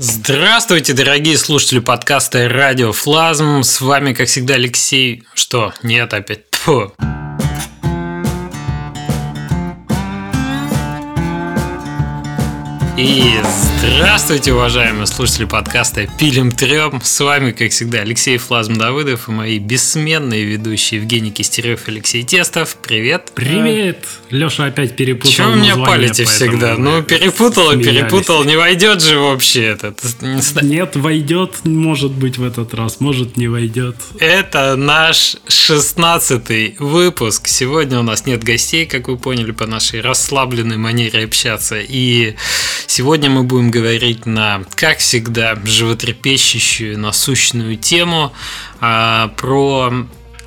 Здравствуйте, дорогие слушатели подкаста Радио Флазм. С вами, как всегда, Алексей. Что? Нет, опять. Фу. И здравствуйте, уважаемые слушатели подкаста «Пилим трем». С вами, как всегда, Алексей Флазм Давыдов и мои бессменные ведущие Евгений Кистерев и Алексей Тестов. Привет. Привет. Леша опять перепутал Чего вы меня палите всегда? Ну, перепутал и перепутал. Не войдет же вообще этот. Нет, войдет, может быть, в этот раз. Может, не войдет. Это наш шестнадцатый выпуск. Сегодня у нас нет гостей, как вы поняли, по нашей расслабленной манере общаться. И Сегодня мы будем говорить на, как всегда, животрепещущую, насущную тему а, про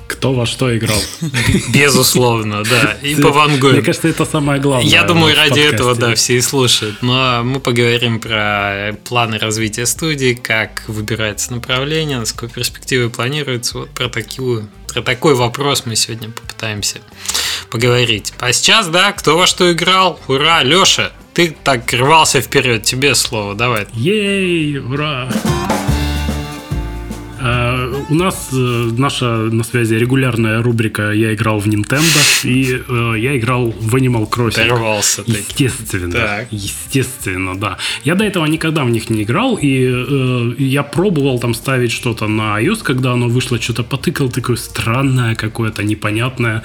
кто во что играл. Безусловно, да. И по Ван Гогу. Мне кажется, это самое главное. Я думаю, ради этого, да, все и слушают. Но мы поговорим про планы развития студии, как выбирается направление, насколько перспективы планируются. Вот про такую про такой вопрос мы сегодня попытаемся поговорить. А сейчас, да, кто во что играл? Ура, Леша, ты так рвался вперед, тебе слово, давай. Ей, ура! Э, у нас э, наша на связи регулярная рубрика «Я играл в Nintendo», и э, я играл в Animal Crossing. Дорвался Естественно. Так. Естественно, да. Я до этого никогда в них не играл, и э, я пробовал там ставить что-то на iOS, когда оно вышло, что-то потыкал, такое странное какое-то, непонятное.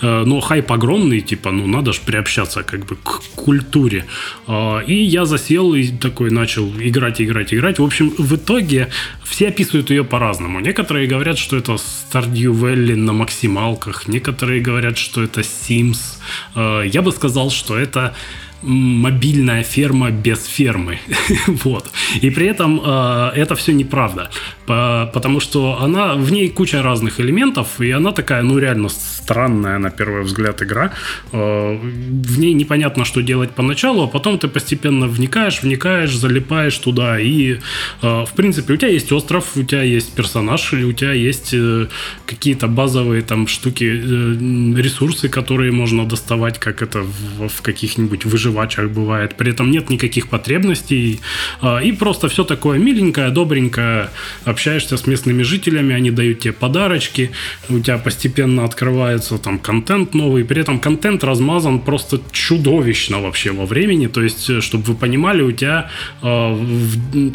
Э, но хайп огромный, типа, ну, надо же приобщаться как бы к культуре. Э, и я засел и такой начал играть, играть, играть. В общем, в итоге все описывают ее по-разному. Некоторые говорят, что это Stardew Valley на максималках, некоторые говорят, что это Sims. Э, я бы сказал, что это мобильная ферма без фермы. вот. И при этом э, это все неправда. По, потому что она, в ней куча разных элементов, и она такая, ну, реально странная, на первый взгляд, игра. Э, в ней непонятно, что делать поначалу, а потом ты постепенно вникаешь, вникаешь, залипаешь туда. И, э, в принципе, у тебя есть остров, у тебя есть персонаж, у тебя есть э, какие-то базовые там штуки, э, ресурсы, которые можно доставать, как это в, в каких-нибудь выживаниях жвачах бывает. При этом нет никаких потребностей. А, и просто все такое миленькое, добренькое. Общаешься с местными жителями, они дают тебе подарочки. У тебя постепенно открывается там контент новый. При этом контент размазан просто чудовищно вообще во времени. То есть, э, чтобы вы понимали, у тебя а,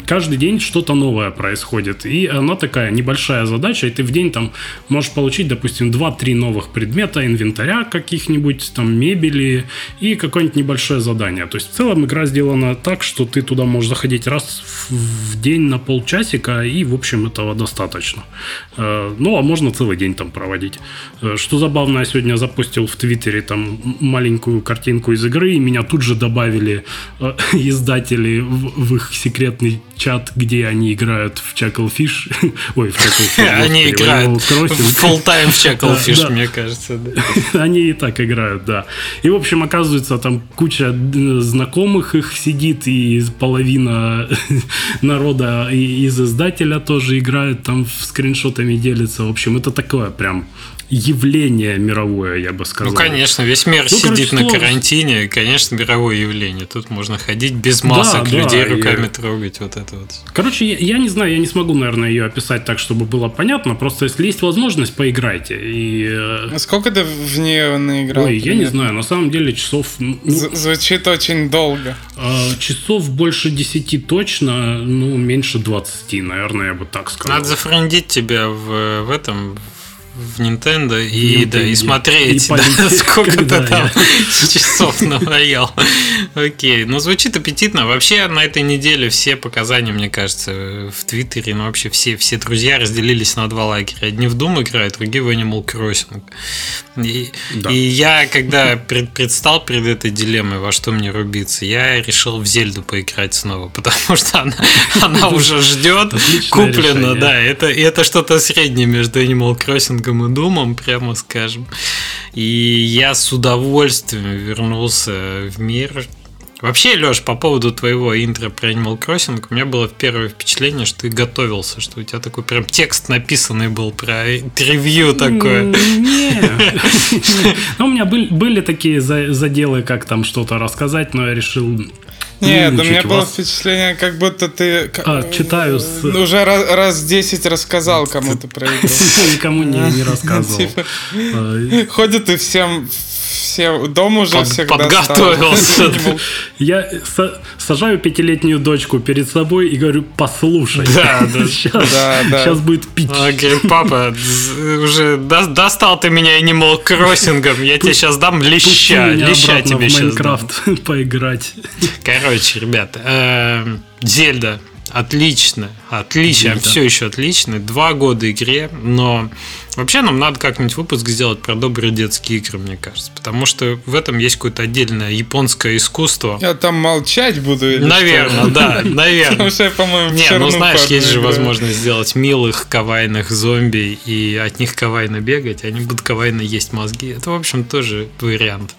каждый день что-то новое происходит. И она такая небольшая задача, и ты в день там можешь получить, допустим, 2-3 новых предмета, инвентаря каких-нибудь, там мебели и какое-нибудь небольшое задания. То есть в целом игра сделана так, что ты туда можешь заходить раз в день на полчасика, и, в общем, этого достаточно. Э, ну, а можно целый день там проводить. Э, что забавно, я сегодня запустил в Твиттере там маленькую картинку из игры, и меня тут же добавили э, издатели в, их секретный чат, где они играют в Chucklefish. Ой, в Chucklefish. Они играют full time в Chucklefish, мне кажется. Они и так играют, да. И, в общем, оказывается, там куча знакомых их сидит, и половина народа из издателя тоже играет, там скриншотами делится. В общем, это такое прям явление мировое, я бы сказал. Ну, конечно, весь мир ну, сидит короче, на карантине, конечно, мировое явление. Тут можно ходить без масок, да, людей да, руками я... трогать, вот это вот. Короче, я, я не знаю, я не смогу, наверное, ее описать так, чтобы было понятно. Просто если есть возможность, поиграйте. И... Э, а сколько ты в нее наиграл? Ой, я не знаю, на самом деле часов... Ну, Звучит очень долго. Э, часов больше 10 точно, ну, меньше 20, наверное, я бы так сказал. Надо зафрендить тебя в, в этом, в Nintendo и, Nintendo. да, и смотреть, и да, сколько ты там часов наваял. Окей, ну звучит аппетитно. Вообще на этой неделе все показания, мне кажется, в Твиттере, ну вообще все, все друзья разделились на два лагеря. Одни в Doom играют, другие в Animal Crossing. И, да. и я, когда пред, предстал перед этой дилеммой, во что мне рубиться, я решил в Зельду поиграть снова, потому что она, она уже ждет, куплена, да, это, это что-то среднее между Animal Crossing и Думом, прямо скажем. И я с удовольствием вернулся в мир. Вообще, Леш, по поводу твоего интро про Animal Crossing, у меня было первое впечатление, что ты готовился, что у тебя такой прям текст написанный был про ревью такое. Ну, у меня были такие заделы, как там что-то рассказать, но я решил Нет, у меня было впечатление, как будто ты... А, читаю с... Уже раз, раз 10 рассказал кому-то про игру. Никому не рассказывал. Типа, ходит и всем все дом уже Под, всегда подготовился. Я сажаю пятилетнюю дочку перед собой и говорю, послушай. Да, да. Сейчас, да, да. сейчас будет пить. А, говорит, папа, уже достал ты меня Animal Crossing, я тебе сейчас дам леща. Леща тебе сейчас Майнкрафт поиграть. Короче, ребята, эм, Зельда отлично, отлично, да. все еще отлично. Два года игре, но вообще нам надо как-нибудь выпуск сделать про добрые детские игры, мне кажется. Потому что в этом есть какое-то отдельное японское искусство. Я там молчать буду или Наверное, что? да, наверное. Потому что я, по-моему, Не, ну знаешь, есть же возможность сделать милых, кавайных зомби и от них кавайно бегать, они будут кавайно есть мозги. Это, в общем, тоже вариант.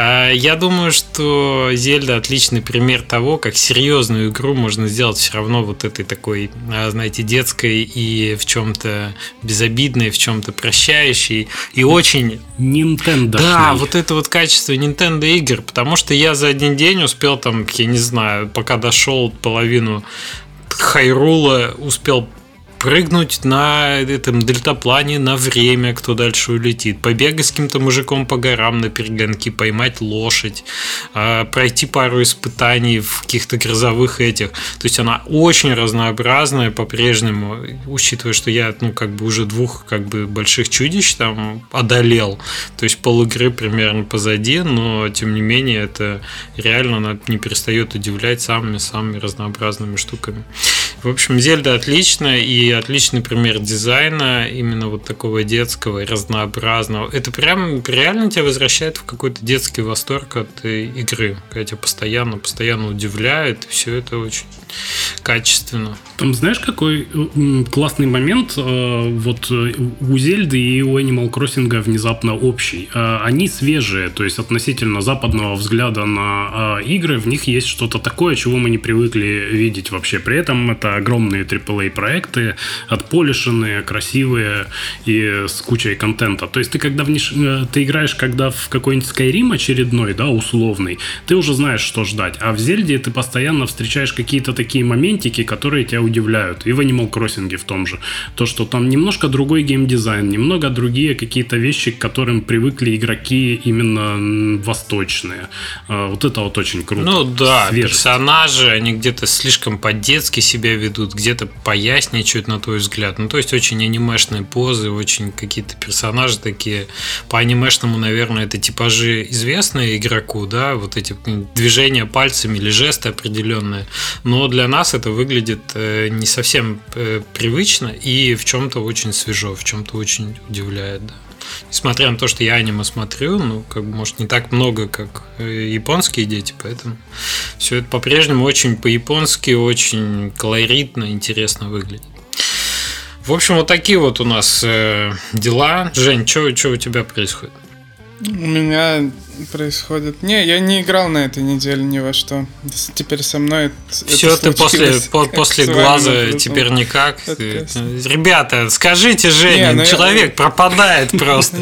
А, я думаю, что Зельда отличный пример того, как серьезную игру можно сделать все равно вот этой такой, а, знаете, детской и в чем-то безобидной, в чем-то прощающей и очень... Nintendo. Да, вот это вот качество Nintendo игр, потому что я за один день успел там, я не знаю, пока дошел половину Хайрула, успел прыгнуть на этом дельтаплане на время, кто дальше улетит, побегать с каким-то мужиком по горам на перегонки, поймать лошадь, а, пройти пару испытаний в каких-то грозовых этих. То есть она очень разнообразная по-прежнему, учитывая, что я, ну, как бы уже двух как бы больших чудищ там одолел. То есть пол игры примерно позади, но тем не менее это реально она не перестает удивлять самыми-самыми разнообразными штуками. В общем, Зельда отличная и отличный пример дизайна именно вот такого детского и разнообразного. Это прям реально тебя возвращает в какой-то детский восторг от э, игры, когда тебя постоянно, постоянно удивляет, все это очень качественно. Там знаешь, какой классный момент э, вот э, у Зельды и у Animal Crossing внезапно общий. Они свежие, то есть относительно западного взгляда на игры, в них есть что-то такое, чего мы не привыкли видеть вообще. При этом это огромные AAA проекты, отполишенные, красивые и с кучей контента. То есть ты когда в ниш... Э, ты играешь, когда в какой-нибудь Skyrim очередной, да, условный, ты уже знаешь, что ждать. А в Зельде ты постоянно встречаешь какие-то такие моментики, которые тебя удивляют. И в Animal Crossing в том же. То, что там немножко другой геймдизайн, немного другие какие-то вещи, к которым привыкли игроки именно восточные. А, вот это вот очень круто. Ну да, Свежесть. персонажи, они где-то слишком по-детски себя ведут, где-то поясничают на твой взгляд. Ну, то есть очень анимешные позы, очень какие-то персонажи такие. По анимешному, наверное, это типажи известные игроку, да, вот эти движения пальцами или жесты определенные. Но для нас это выглядит э, не совсем э, привычно и в чем-то очень свежо, в чем-то очень удивляет, да несмотря на то, что я аниме смотрю, ну, как бы, может, не так много, как э, японские дети, поэтому все это по-прежнему очень по-японски, очень колоритно, интересно выглядит. В общем, вот такие вот у нас э, дела. Жень, что у тебя происходит? У меня происходит... Не, я не играл на этой неделе ни во что. Теперь со мной Все, это ты после, по, после глаза теперь никак. Ребята, скажите Жене, ну человек пропадает просто.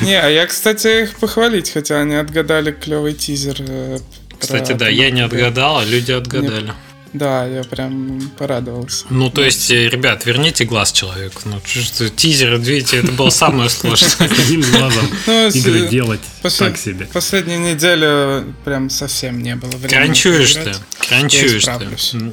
Не, а я, кстати, их похвалить хотел. Они отгадали клевый тизер. Э, кстати, да, я не отгадал, а люди отгадали. Да, я прям порадовался. Ну, то есть, э, ребят, верните глаз человеку. Ну, что, тизер, видите, это было самое сложное. Одним глазом ну, игры делать так себе. Последнюю неделю прям совсем не было времени. Кранчуешь ты, кранчуешь ты.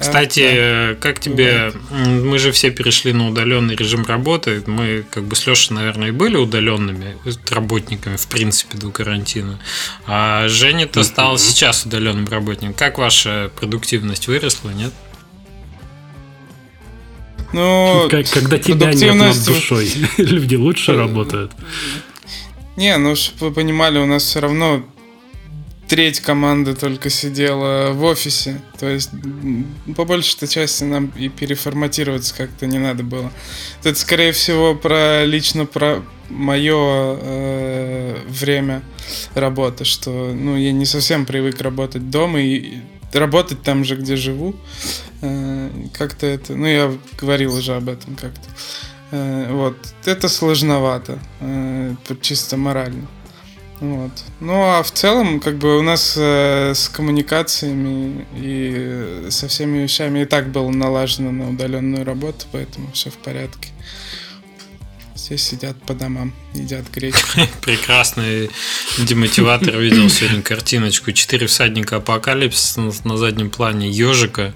Кстати, да. Э, как тебе... Мы же все перешли на удаленный режим работы. Мы как бы с Лешей, наверное, и были удаленными работниками, в принципе, до карантина. А Женя-то стал сейчас удаленным работником. Как ваша продуктивность выросла, нет? Ну, как, когда тебя нет над душой, люди лучше э, работают. Не, ну, чтобы вы понимали, у нас все равно треть команды только сидела в офисе. То есть, по большей части нам и переформатироваться как-то не надо было. Это, скорее всего, про лично про мое э, время работы, что ну, я не совсем привык работать дома и работать там же, где живу. Э, как-то это, ну, я говорил уже об этом как-то. Э, вот, это сложновато, э, чисто морально. Вот. Ну а в целом, как бы у нас э, с коммуникациями и со всеми вещами и так было налажено на удаленную работу, поэтому все в порядке. Все сидят по домам, едят гречку. Прекрасный демотиватор. Видел сегодня картиночку. Четыре всадника апокалипсиса на заднем плане ежика.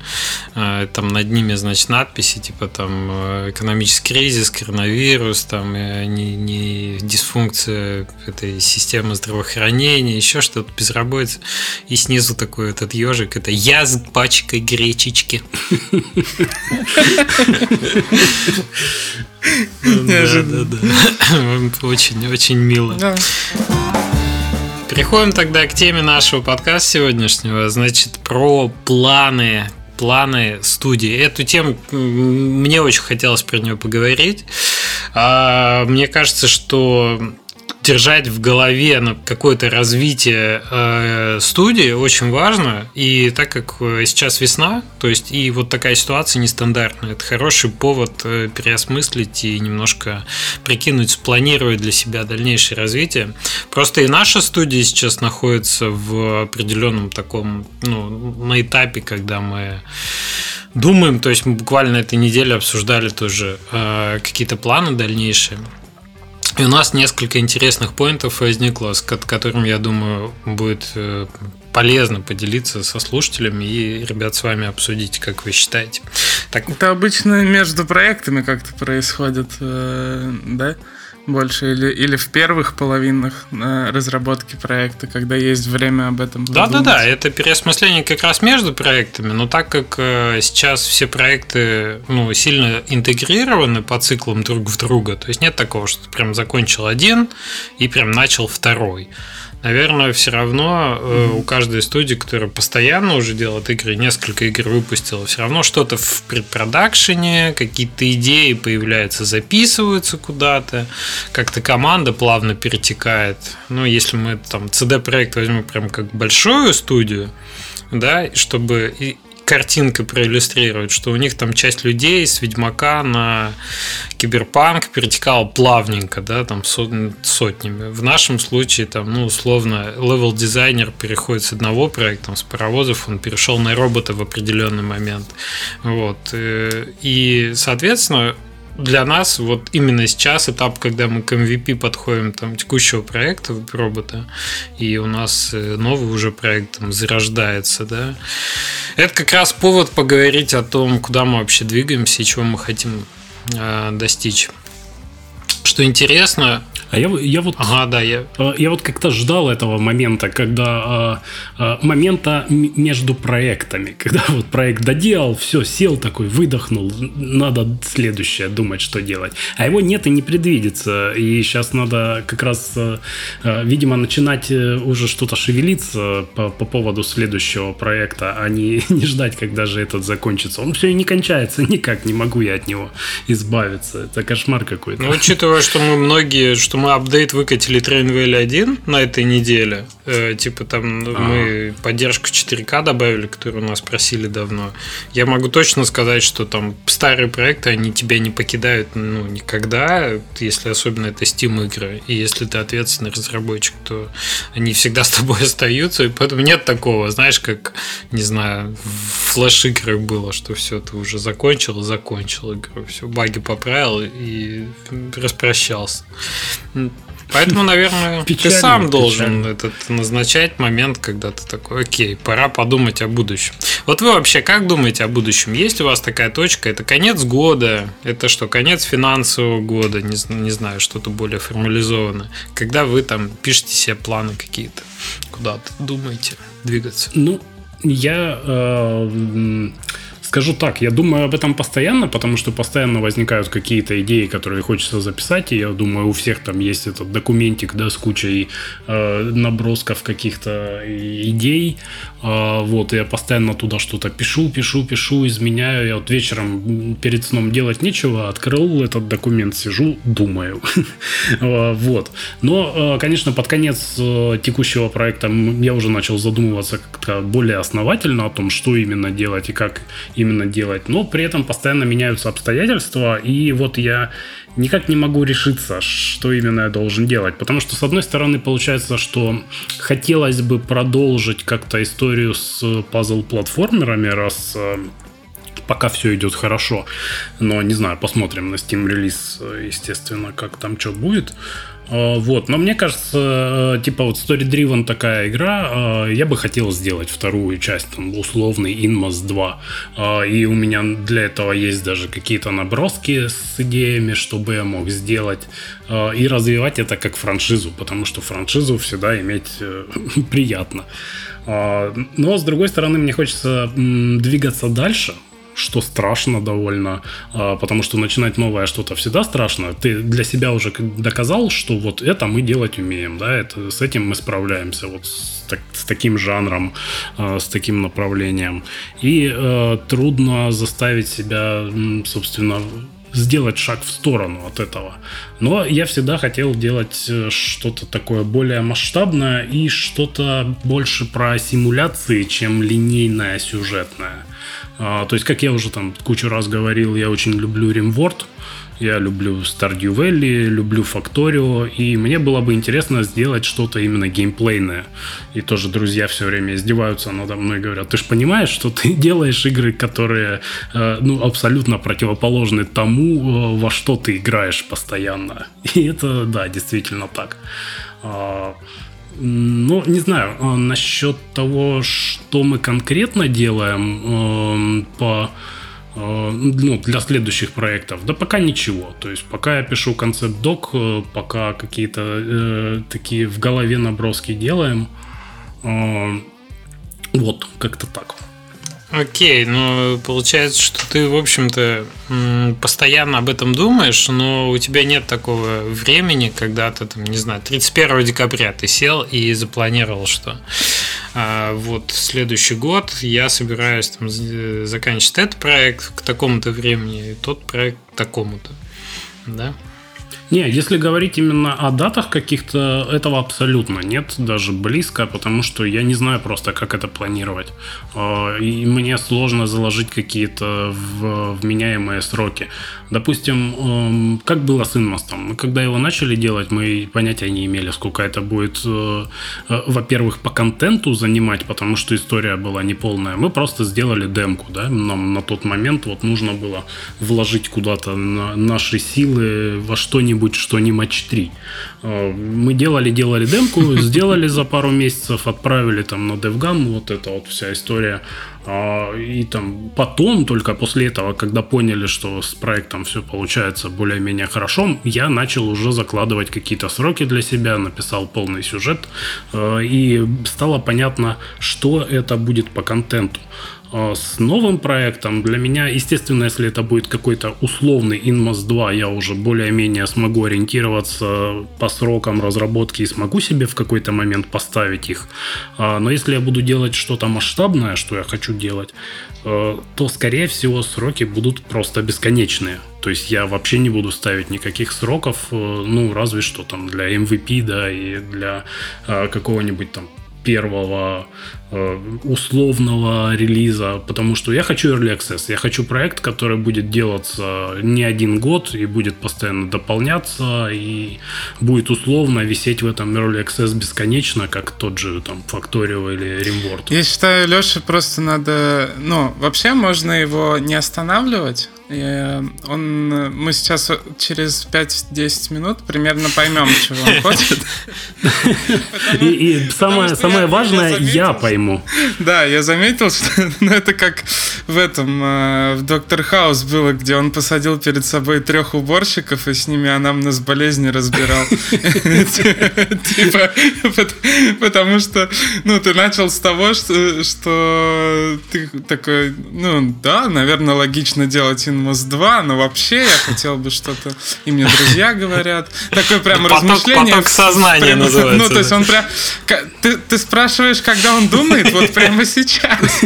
А, там над ними, значит, надписи, типа там э, экономический кризис, коронавирус, там э, не, не дисфункция этой системы здравоохранения, еще что-то, безработица. И снизу такой этот ежик. Это я с пачкой гречечки. Неожиданно. Да, да, Очень-очень мило. Да. Переходим тогда к теме нашего подкаста сегодняшнего. Значит, про планы планы студии. Эту тему мне очень хотелось про нее поговорить. А, мне кажется, что держать в голове на какое-то развитие э, студии очень важно. И так как э, сейчас весна, то есть и вот такая ситуация нестандартная, это хороший повод э, переосмыслить и немножко прикинуть, спланировать для себя дальнейшее развитие. Просто и наша студия сейчас находится в определенном таком, ну, на этапе, когда мы думаем, то есть мы буквально этой неделе обсуждали тоже э, какие-то планы дальнейшие. И у нас несколько интересных поинтов возникло, с которым, я думаю, будет э, полезно поделиться со слушателями и, ребят, с вами обсудить, как вы считаете. Так... Это обычно между проектами как-то происходит, э, да? Больше или, или в первых половинах э, разработки проекта, когда есть время об этом Да, да, да, это переосмысление как раз между проектами, но так как э, сейчас все проекты ну, сильно интегрированы по циклам друг в друга, то есть нет такого, что ты прям закончил один и прям начал второй наверное, все равно э, у каждой студии, которая постоянно уже делает игры, несколько игр выпустила, все равно что-то в предпродакшене, какие-то идеи появляются, записываются куда-то, как-то команда плавно перетекает. Ну, если мы там CD Projekt возьмем прям как большую студию, да, чтобы картинка проиллюстрировать, что у них там часть людей с Ведьмака на Киберпанк перетекала плавненько, да, там сотнями. В нашем случае, там, ну, условно, level-дизайнер переходит с одного проекта, с паровозов, он перешел на робота в определенный момент. Вот. Э, и, соответственно, для нас вот именно сейчас этап, когда мы к MVP подходим там текущего проекта робота, и у нас э, новый уже проект там зарождается, да, это как раз повод поговорить о том, куда мы вообще двигаемся и чего мы хотим э, достичь. Что интересно, а я, я вот... Ага, да, я... Э, я вот как-то ждал этого момента, когда... Э, момента между проектами. Когда вот проект доделал, все, сел такой, выдохнул, надо следующее думать, что делать. А его нет и не предвидится. И сейчас надо как раз, видимо, начинать уже что-то шевелиться по, по поводу следующего проекта, а не, не ждать, когда же этот закончится. Он все и не кончается, никак не могу я от него избавиться. Это кошмар какой-то. Ну, учитывая, что мы многие, что мы апдейт выкатили Trainwell 1 на этой неделе. Э, типа там А-а-а. мы поддержку 4К добавили, которую у нас просили давно. Я могу точно сказать, что там старые проекты, они тебя не покидают ну, никогда, если особенно это Steam игры. И если ты ответственный разработчик, то они всегда с тобой остаются. И поэтому нет такого, знаешь, как, не знаю, в флеш-играх было, что все, ты уже закончил, закончил игру, все, баги поправил и распрощался. Поэтому, наверное, печально, ты сам должен этот назначать момент, когда ты такой, окей, пора подумать о будущем. Вот вы вообще как думаете о будущем? Есть у вас такая точка? Это конец года? Это что, конец финансового года? Не, не знаю, что-то более формализованное. Когда вы там пишете себе планы какие-то, куда-то думаете двигаться? Ну, я э, Скажу так, я думаю об этом постоянно, потому что постоянно возникают какие-то идеи, которые хочется записать, и я думаю, у всех там есть этот документик, да, с кучей э, набросков каких-то идей, э, вот, и я постоянно туда что-то пишу, пишу, пишу, изменяю, я вот вечером перед сном делать нечего, открыл этот документ, сижу, думаю, э, вот. Но, э, конечно, под конец э, текущего проекта я уже начал задумываться как-то более основательно о том, что именно делать и как именно делать. Но при этом постоянно меняются обстоятельства, и вот я никак не могу решиться, что именно я должен делать. Потому что, с одной стороны, получается, что хотелось бы продолжить как-то историю с пазл-платформерами, раз э, пока все идет хорошо. Но не знаю, посмотрим на Steam релиз, естественно, как там что будет. А, вот, но мне кажется, э, типа вот story-driven такая игра, э, я бы хотел сделать вторую часть, там, условный Inmos 2. А, и у меня для этого есть даже какие-то наброски с идеями, чтобы я мог сделать. И развивать это как франшизу, потому что франшизу всегда иметь э, приятно. Но, с другой стороны, мне хочется двигаться дальше, что страшно довольно, а, потому что начинать новое что-то всегда страшно. Ты для себя уже доказал, что вот это мы делать умеем, да, это, с этим мы справляемся, вот с, так, с таким жанром, а, с таким направлением. И э, трудно заставить себя, собственно, сделать шаг в сторону от этого. Но я всегда хотел делать э, что-то такое более масштабное и что-то больше про симуляции, чем линейное сюжетное. А, то есть, как я уже там кучу раз говорил, я очень люблю Rimworld, я люблю Stardew Valley, люблю Factorio, и мне было бы интересно сделать что-то именно геймплейное. И тоже друзья все время издеваются надо мной и говорят, ты же понимаешь, что ты делаешь игры, которые э, ну, абсолютно противоположны тому, э, во что ты играешь постоянно. И это, да, действительно так. Ну, не знаю, а насчет того, что мы конкретно делаем э, по э, ну, для следующих проектов, да пока ничего. То есть пока я пишу концепт-док, э, пока какие-то э, такие в голове наброски делаем. Э, вот, как-то так. Окей, ну получается, что ты, в общем-то, постоянно об этом думаешь, но у тебя нет такого времени, когда ты, там, не знаю, 31 декабря ты сел и запланировал, что а, вот следующий год я собираюсь там заканчивать этот проект к такому-то времени, и тот проект к такому-то, да? Не, если говорить именно о датах каких-то, этого абсолютно нет, даже близко, потому что я не знаю просто, как это планировать. А, и мне сложно заложить какие-то вменяемые сроки. Допустим, эм, как было с Инмостом. Мы когда его начали делать, мы понятия не имели, сколько это будет, э, э, во-первых, по контенту занимать, потому что история была неполная. Мы просто сделали демку, да, нам на тот момент вот нужно было вложить куда-то наши силы во что-нибудь, что не матч 3. Э, мы делали, делали демку, сделали за пару месяцев, отправили там на DevGam, вот эта вот вся история. А, и там потом, только после этого, когда поняли, что с проектом все получается более-менее хорошо, я начал уже закладывать какие-то сроки для себя, написал полный сюжет, э, и стало понятно, что это будет по контенту. А, с новым проектом для меня, естественно, если это будет какой-то условный Inmos 2, я уже более-менее смогу ориентироваться по срокам разработки и смогу себе в какой-то момент поставить их. А, но если я буду делать что-то масштабное, что я хочу делать, э, то, скорее всего, сроки будут просто бесконечные. То есть я вообще не буду ставить никаких сроков, э, ну, разве что там для MVP, да, и для э, какого-нибудь там первого э, условного релиза, потому что я хочу Early Access, я хочу проект, который будет делаться не один год и будет постоянно дополняться и будет условно висеть в этом Early Access бесконечно, как тот же там Factorio или Rimworld. Я считаю, Леша просто надо, ну, вообще можно его не останавливать, и он, мы сейчас через 5-10 минут примерно поймем, чего он хочет. И самое самое важное, я пойму. Да, я заметил, что ну, это как в этом, э, в Доктор Хаус было, где он посадил перед собой трех уборщиков и с ними анамнез болезни разбирал. Типа, потому что, ну, ты начал с того, что ты такой, ну, да, наверное, логично делать Inmos 2, но вообще я хотел бы что-то, и мне друзья говорят. Такое прям размышление. Поток сознания называется. Ну, то есть он прям... Ты, спрашиваешь, когда он думает, вот прямо сейчас.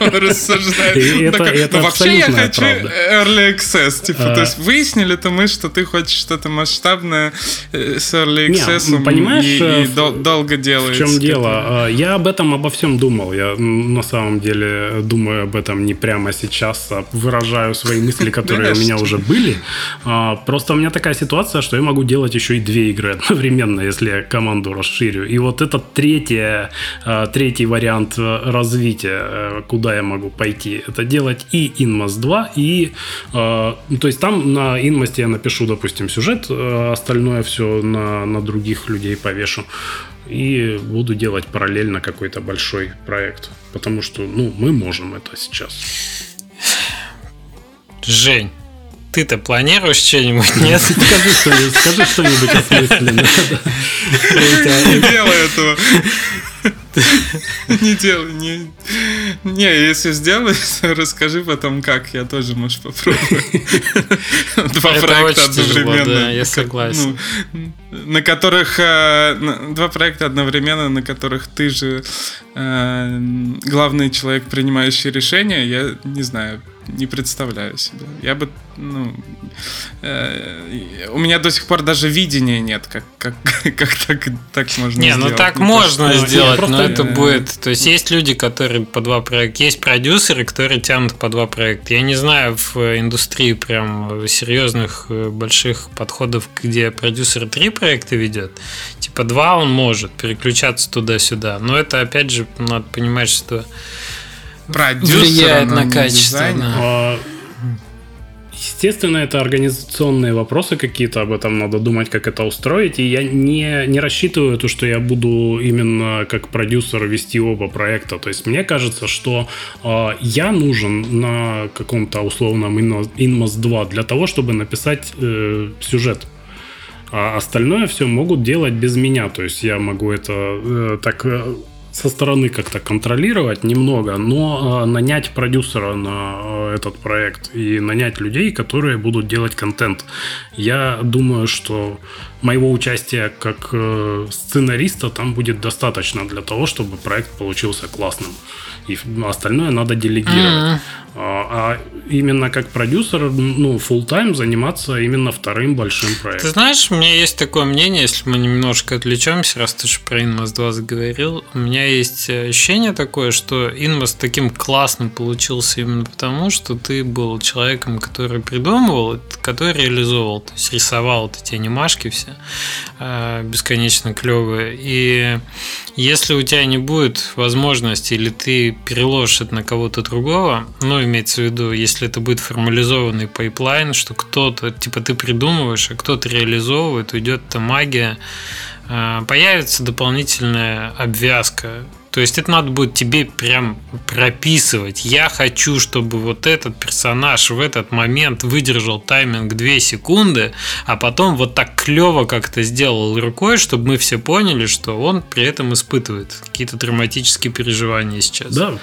Он рассуждает. Ну, вообще я хочу Early Access. Типа, то есть выяснили-то мы, что ты хочешь что-то масштабное э, с Early Access. Понимаешь, и э, долго делаешь. В чем дело? Я об этом обо всем думал. Я на самом деле думаю об этом не прямо сейчас, а выражаю свои мысли, которые у меня уже были. А, просто у меня такая ситуация, что я могу делать еще и две игры одновременно, если я команду расширю. И вот это третье, а, третий вариант развития, э, куда я могу пойти, это делать и Inmos 2, и... А, то есть там на Inmos я напишу, допустим, сюжет, остальное все на, на других людей повешу и буду делать параллельно какой-то большой проект. Потому что, ну, мы можем это сейчас. Жень, ты-то планируешь что-нибудь, нет? Скажи что-нибудь, скажи что-нибудь осмысленное. Не делай этого. Не делай, не. Не, если сделаешь, расскажи потом как, я тоже, можешь попробовать. Два проекта одновременно. Я согласен. Ну, на которых э, два проекта одновременно, на которых ты же э, главный человек, принимающий решения, я не знаю, не представляю себе. Я бы, ну, э, у меня до сих пор даже видения нет, как, как, как так, так можно не, ну сделать. Не, ну так ну, можно то, сделать, просто, но это будет... То есть есть люди, которые по два проекта, есть продюсеры, которые тянут по два проекта. Я не знаю в индустрии прям серьезных э, больших подходов, где продюсер три проекта ведет. Типа два он может переключаться туда-сюда. Но это опять же надо понимать, что продюсера, влияет на качество. А, естественно, это организационные вопросы какие-то, об этом надо думать, как это устроить. И я не, не рассчитываю то, что я буду именно как продюсер вести оба проекта. То есть мне кажется, что э, я нужен на каком-то условном Inmos 2 для того, чтобы написать э, сюжет. А остальное все могут делать без меня. То есть я могу это э, так э, со стороны как-то контролировать немного, но э, нанять продюсера на э, этот проект и нанять людей, которые будут делать контент. Я думаю, что моего участия как э, сценариста там будет достаточно для того, чтобы проект получился классным. И остальное надо делегировать. Mm-hmm. А, а именно как продюсер, ну, full time заниматься именно вторым большим проектом. Ты знаешь, у меня есть такое мнение, если мы немножко отвлечемся, раз ты же про Inmost 2 заговорил, у меня есть ощущение такое, что Inmost таким классным получился именно потому, что ты был человеком, который придумывал, который реализовывал, то есть рисовал вот эти анимашки все э, бесконечно клевые. И если у тебя не будет возможности или ты переложишь это на кого-то другого, ну, имеется в виду, если это будет формализованный pipeline, что кто-то, типа ты придумываешь, а кто-то реализовывает, уйдет эта магия, а, появится дополнительная обвязка то есть это надо будет тебе прям прописывать. Я хочу, чтобы вот этот персонаж в этот момент выдержал тайминг 2 секунды, а потом вот так клево как-то сделал рукой, чтобы мы все поняли, что он при этом испытывает какие-то драматические переживания сейчас. Да,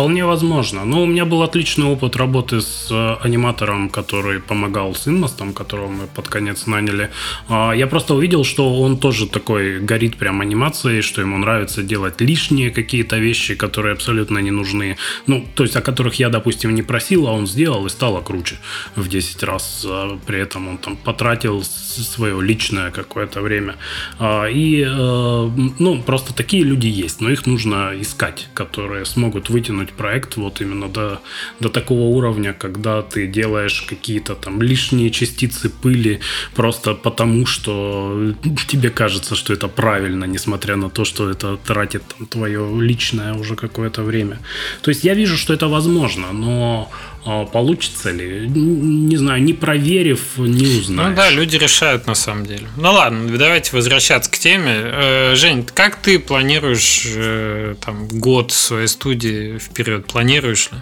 Вполне возможно. Но у меня был отличный опыт работы с э, аниматором, который помогал с Инмостом, которого мы под конец наняли. А, я просто увидел, что он тоже такой горит прям анимацией, что ему нравится делать лишние какие-то вещи, которые абсолютно не нужны. Ну, то есть, о которых я, допустим, не просил, а он сделал и стало круче в 10 раз. А, при этом он там потратил свое личное какое-то время. А, и, э, ну, просто такие люди есть, но их нужно искать, которые смогут вытянуть доводить проект вот именно до, до такого уровня, когда ты делаешь какие-то там лишние частицы пыли просто потому, что тебе кажется, что это правильно, несмотря на то, что это тратит там, твое личное уже какое-то время. То есть я вижу, что это возможно, но получится ли? Не знаю, не проверив, не узнаешь. Ну да, люди решают на самом деле. Ну ладно, давайте возвращаться к теме. Э, Жень, как ты планируешь э, там год своей студии вперед? Планируешь ли?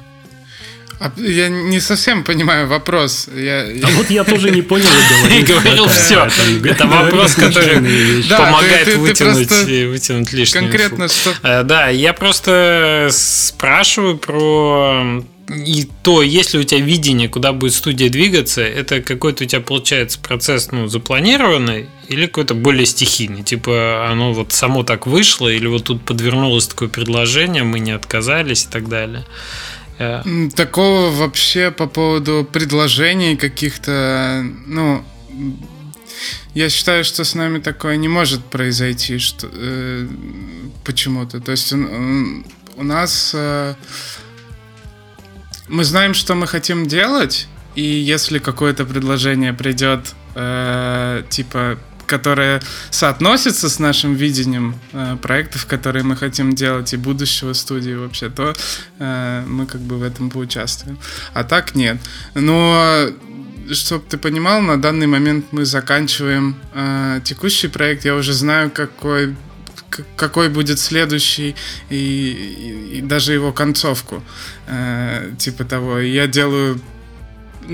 А я не совсем понимаю вопрос. Я, а вот я тоже не понял и говорил все. Это вопрос, который помогает вытянуть лишнее. Конкретно что? Э, да, я просто спрашиваю про и то, если у тебя видение, куда будет студия двигаться, это какой-то у тебя получается процесс, ну, запланированный или какой-то более стихийный, типа оно вот само так вышло, или вот тут подвернулось такое предложение, мы не отказались и так далее. Э, такого вообще по поводу предложений каких-то, ну, я считаю, что с нами такое не может произойти, что э, почему-то. То есть он, у нас э, мы знаем, что мы хотим делать, и если какое-то предложение придет, э, типа которое соотносится с нашим видением э, проектов, которые мы хотим делать, и будущего студии вообще, то э, мы как бы в этом поучаствуем. А так нет. Но чтобы ты понимал, на данный момент мы заканчиваем э, текущий проект. Я уже знаю, какой какой будет следующий и, и, и даже его концовку э, типа того. Я делаю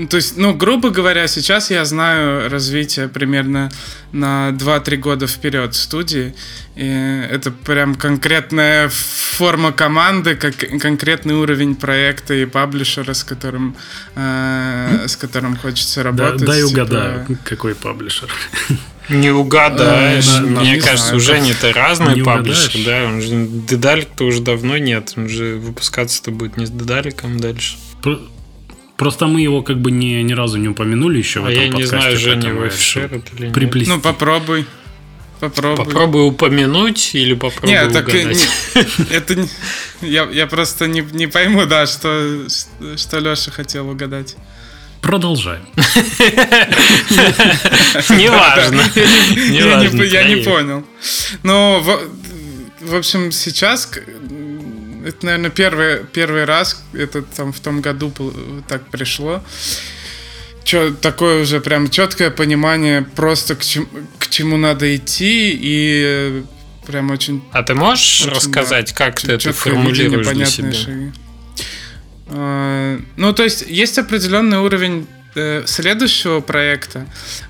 то есть, ну, грубо говоря, сейчас я знаю развитие примерно на 2-3 года вперед студии. И это прям конкретная форма команды, как конкретный уровень проекта и паблишера, с которым, э, с которым хочется работать. Да, дай типа... угадаю, какой паблишер. Не угадаешь. Э, Мне кажется, у Жени-то разные паблишеры, да? Он же Дедалик-то уже давно нет. Он же выпускаться-то будет не с Дедаликом дальше. Просто мы его как бы не, ни разу не упомянули еще а в этом я подкасте. я не знаю, Женя его шерит или нет. Ну, попробуй. Попробуй. Попробуй упомянуть или попробуй Нет, так угадать. Не, это я, я просто не, не пойму, да, что, что Леша хотел угадать. Продолжаем. Неважно. Я не понял. Ну, в общем, сейчас это, наверное, первый, первый раз, это там в том году так пришло. Чё, такое уже прям четкое понимание просто к, чем, к чему надо идти и прям очень... А ты можешь очень, рассказать, да, как ты это формулируешь для себя? Шаги. А, ну, то есть есть определенный уровень Э, следующего проекта,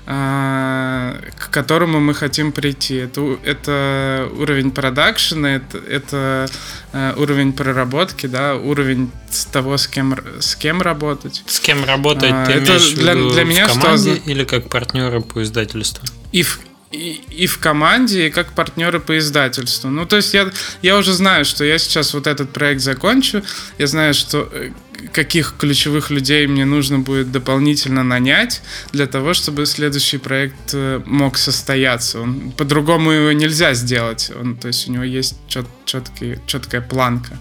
а, к которому мы хотим прийти. Это, это уровень продакшена, это, это э, уровень проработки, да, уровень того, с кем, с кем работать. С кем работать а, ты это имеешь для, в виду для меня в команде что... или как партнеры по издательству? И в, и, и в команде, и как партнеры по издательству. Ну, то есть я, я уже знаю, что я сейчас вот этот проект закончу, я знаю, что э, каких ключевых людей мне нужно будет дополнительно нанять для того, чтобы следующий проект э, мог состояться. Он, по-другому его нельзя сделать. Он, то есть у него есть чет, четкий, четкая планка.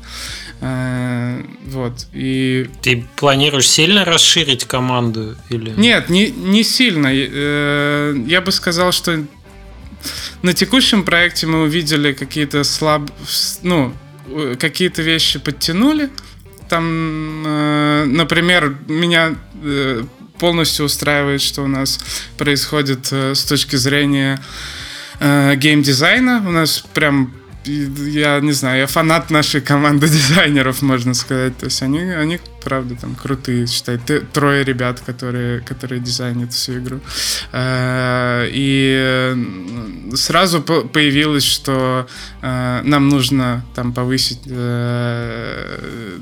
Э, вот. И... Ты планируешь сильно расширить команду? Или... Нет, не, не сильно. Э, я бы сказал, что на текущем проекте мы увидели какие-то слаб... Ну, какие-то вещи подтянули, там, э, например, меня э, полностью устраивает, что у нас происходит э, с точки зрения геймдизайна. У нас прям я не знаю, я фанат нашей команды дизайнеров, можно сказать. То есть они, они правда, там крутые, считай, трое ребят, которые, которые дизайнят всю игру. Э, и сразу появилось, что э, нам нужно там повысить, э,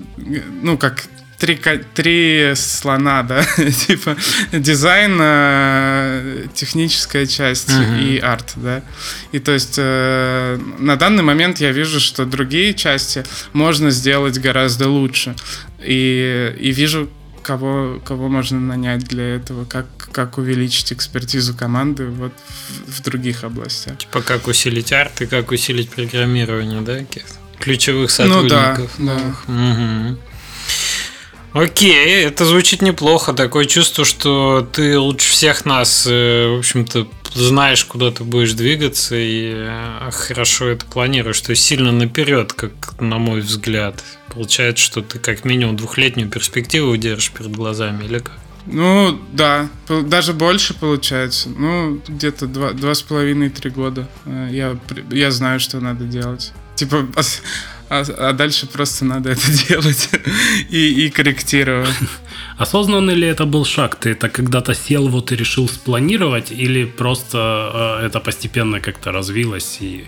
ну, как три, три слона, да, типа дизайн, э, техническая часть uh-huh. и арт, да. И то есть э, на данный момент я вижу, что другие части можно сделать гораздо лучше. И, и вижу, кого, кого можно нанять для этого, как, как увеличить экспертизу команды вот в, в других областях. Типа как усилить арт и как усилить программирование, да, ключевых сотрудников. Ну да, да. Угу. Окей, это звучит неплохо. Такое чувство, что ты лучше всех нас, э, в общем-то, знаешь, куда ты будешь двигаться и э, хорошо это планируешь. То есть сильно наперед, как на мой взгляд. Получается, что ты как минимум двухлетнюю перспективу держишь перед глазами, или как? Ну, да, даже больше получается. Ну, где-то два, два с половиной-три года. Э, я, я знаю, что надо делать. Типа, а, а дальше просто надо это делать и, и корректировать. Осознанный ли это был шаг? Ты это когда-то сел вот и решил спланировать, или просто э, это постепенно как-то развилось и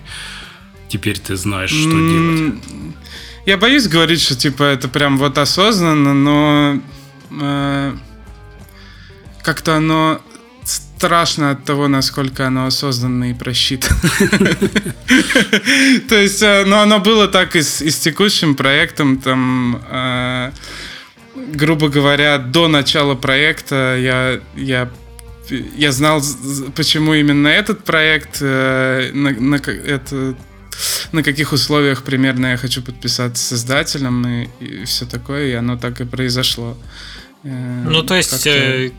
теперь ты знаешь, что делать? я боюсь говорить, что типа это прям вот осознанно, но э, как-то оно страшно от того, насколько оно осознанно и просчитано. То есть, э, но оно было так и с, текущим проектом, там, э, грубо говоря, до начала проекта я, я я знал, почему именно этот проект, э, на, на, это, на каких условиях примерно я хочу подписаться с издателем и, и все такое, и оно так и произошло. Э, ну, то есть... Э,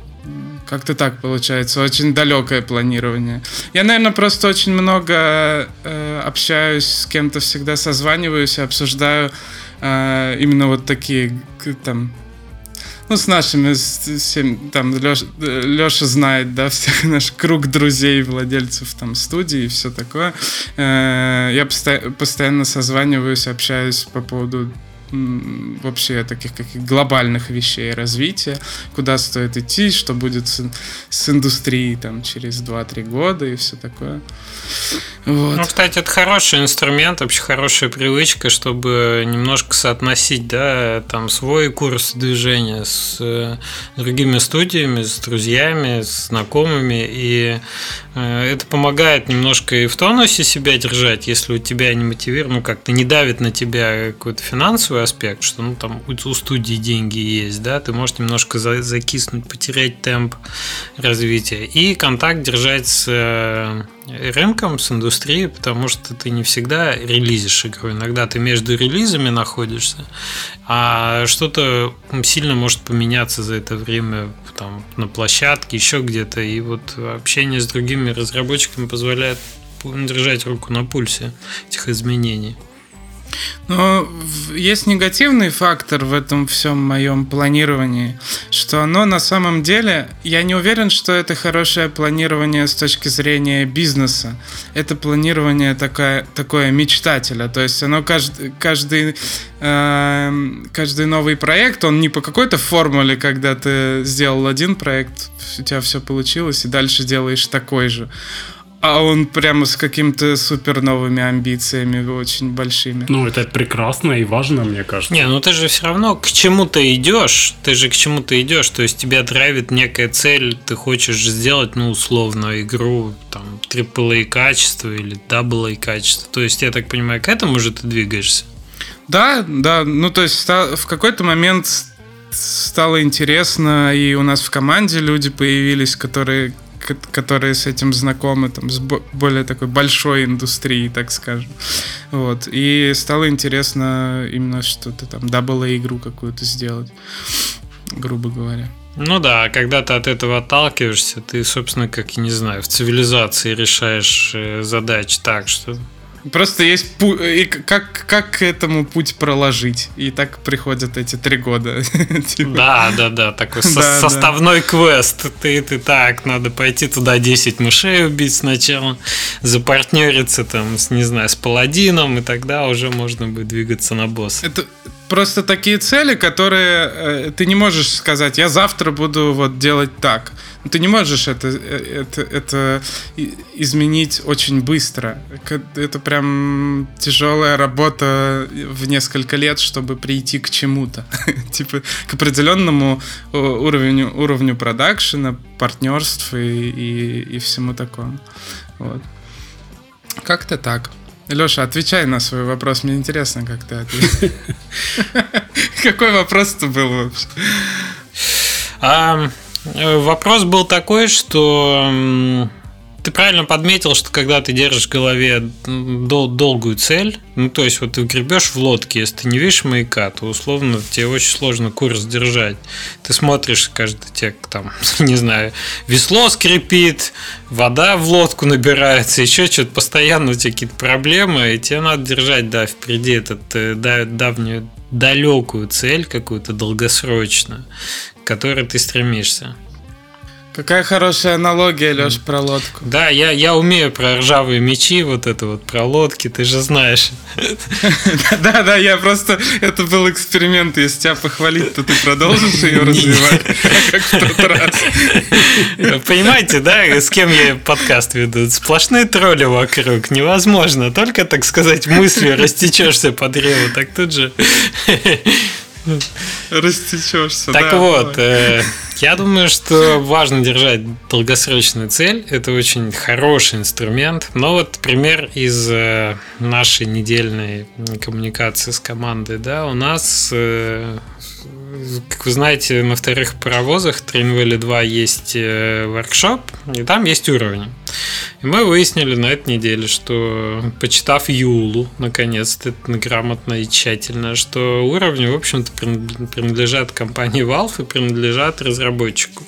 как-то так получается, очень далекое планирование. Я, наверное, просто очень много э, общаюсь с кем-то, всегда созваниваюсь обсуждаю э, именно вот такие там ну, с нашими, с, там, Леша, Леша знает, да, всех наш круг друзей, владельцев там студии и все такое. Э, я постоянно созваниваюсь, общаюсь по поводу вообще таких каких глобальных вещей развития, куда стоит идти, что будет с, с индустрией там через 2-3 года и все такое. Вот. Ну, кстати, это хороший инструмент, вообще хорошая привычка, чтобы немножко соотносить, да, там свой курс движения с э, другими студиями, с друзьями, с знакомыми, и э, это помогает немножко и в тонусе себя держать, если у тебя не мотивирует, ну, как-то не давит на тебя какой-то финансовый аспект, что, ну, там у студии деньги есть, да, ты можешь немножко закиснуть, потерять темп развития, и контакт держать с э, рынком, с индустрией, потому что ты не всегда релизишь игру. Иногда ты между релизами находишься, а что-то сильно может поменяться за это время там, на площадке, еще где-то. И вот общение с другими разработчиками позволяет держать руку на пульсе этих изменений. Но есть негативный фактор в этом всем моем планировании, что оно на самом деле, я не уверен, что это хорошее планирование с точки зрения бизнеса. Это планирование такое, такое мечтателя. То есть оно каждый, каждый, э, каждый новый проект, он не по какой-то формуле, когда ты сделал один проект, у тебя все получилось, и дальше делаешь такой же а он прямо с какими-то супер новыми амбициями, очень большими. Ну, это прекрасно и важно, мне кажется. Не, ну ты же все равно к чему-то идешь, ты же к чему-то идешь, то есть тебя драйвит некая цель, ты хочешь сделать, ну, условно, игру, там, AAA качество или AA качество. То есть, я так понимаю, к этому же ты двигаешься? Да, да, ну, то есть в какой-то момент стало интересно, и у нас в команде люди появились, которые которые с этим знакомы, там, с более такой большой индустрией, так скажем. Вот. И стало интересно именно что-то там, пазл игру какую-то сделать, грубо говоря. Ну да, когда ты от этого отталкиваешься, ты, собственно, как, не знаю, в цивилизации решаешь э, задачи так, что Просто есть пу- и как, как к этому путь проложить. И так приходят эти три года. Типа. Да, да, да, такой составной квест. Ты, ты так, надо пойти туда 10 мышей убить сначала, запартнериться там, с, не знаю, с паладином, и тогда уже можно будет двигаться на босс. Это просто такие цели, которые э, ты не можешь сказать, я завтра буду вот делать так. Ты не можешь это, э, это, это изменить очень быстро. Это прям тяжелая работа в несколько лет, чтобы прийти к чему-то. типа к определенному уровню, уровню продакшена, партнерств и, и, и всему такому. Вот. Как-то так. Леша, отвечай на свой вопрос. Мне интересно, как ты ответил. Какой вопрос-то был вообще? Вопрос был такой, что ты правильно подметил, что когда ты держишь в голове дол- долгую цель, ну то есть вот ты гребешь в лодке, если ты не видишь маяка, то условно тебе очень сложно курс держать. Ты смотришь каждый тек, там, не знаю, весло скрипит, вода в лодку набирается, еще что-то, постоянно у тебя какие-то проблемы, и тебе надо держать, да, впереди этот э, давнюю далекую цель какую-то долгосрочную, к которой ты стремишься. Какая хорошая аналогия, Леш, про лодку. Да, я, я умею про ржавые мечи, вот это вот про лодки, ты же знаешь. Да, да, я просто... Это был эксперимент, если тебя похвалить, то ты продолжишь ее развивать, как в тот раз. Понимаете, да, с кем я подкаст веду? Сплошные тролли вокруг, невозможно. Только, так сказать, мыслью растечешься по древу, так тут же Растечешься. Так да, вот, э, я думаю, что важно держать долгосрочную цель. Это очень хороший инструмент. Но вот пример из э, нашей недельной коммуникации с командой, да, у нас э, как вы знаете, на вторых паровозах Train 2 есть э, воркшоп, и там есть уровни. И мы выяснили на этой неделе, что, почитав Юлу, наконец-то, грамотно и тщательно, что уровни, в общем-то, принадлежат компании Valve и принадлежат разработчику.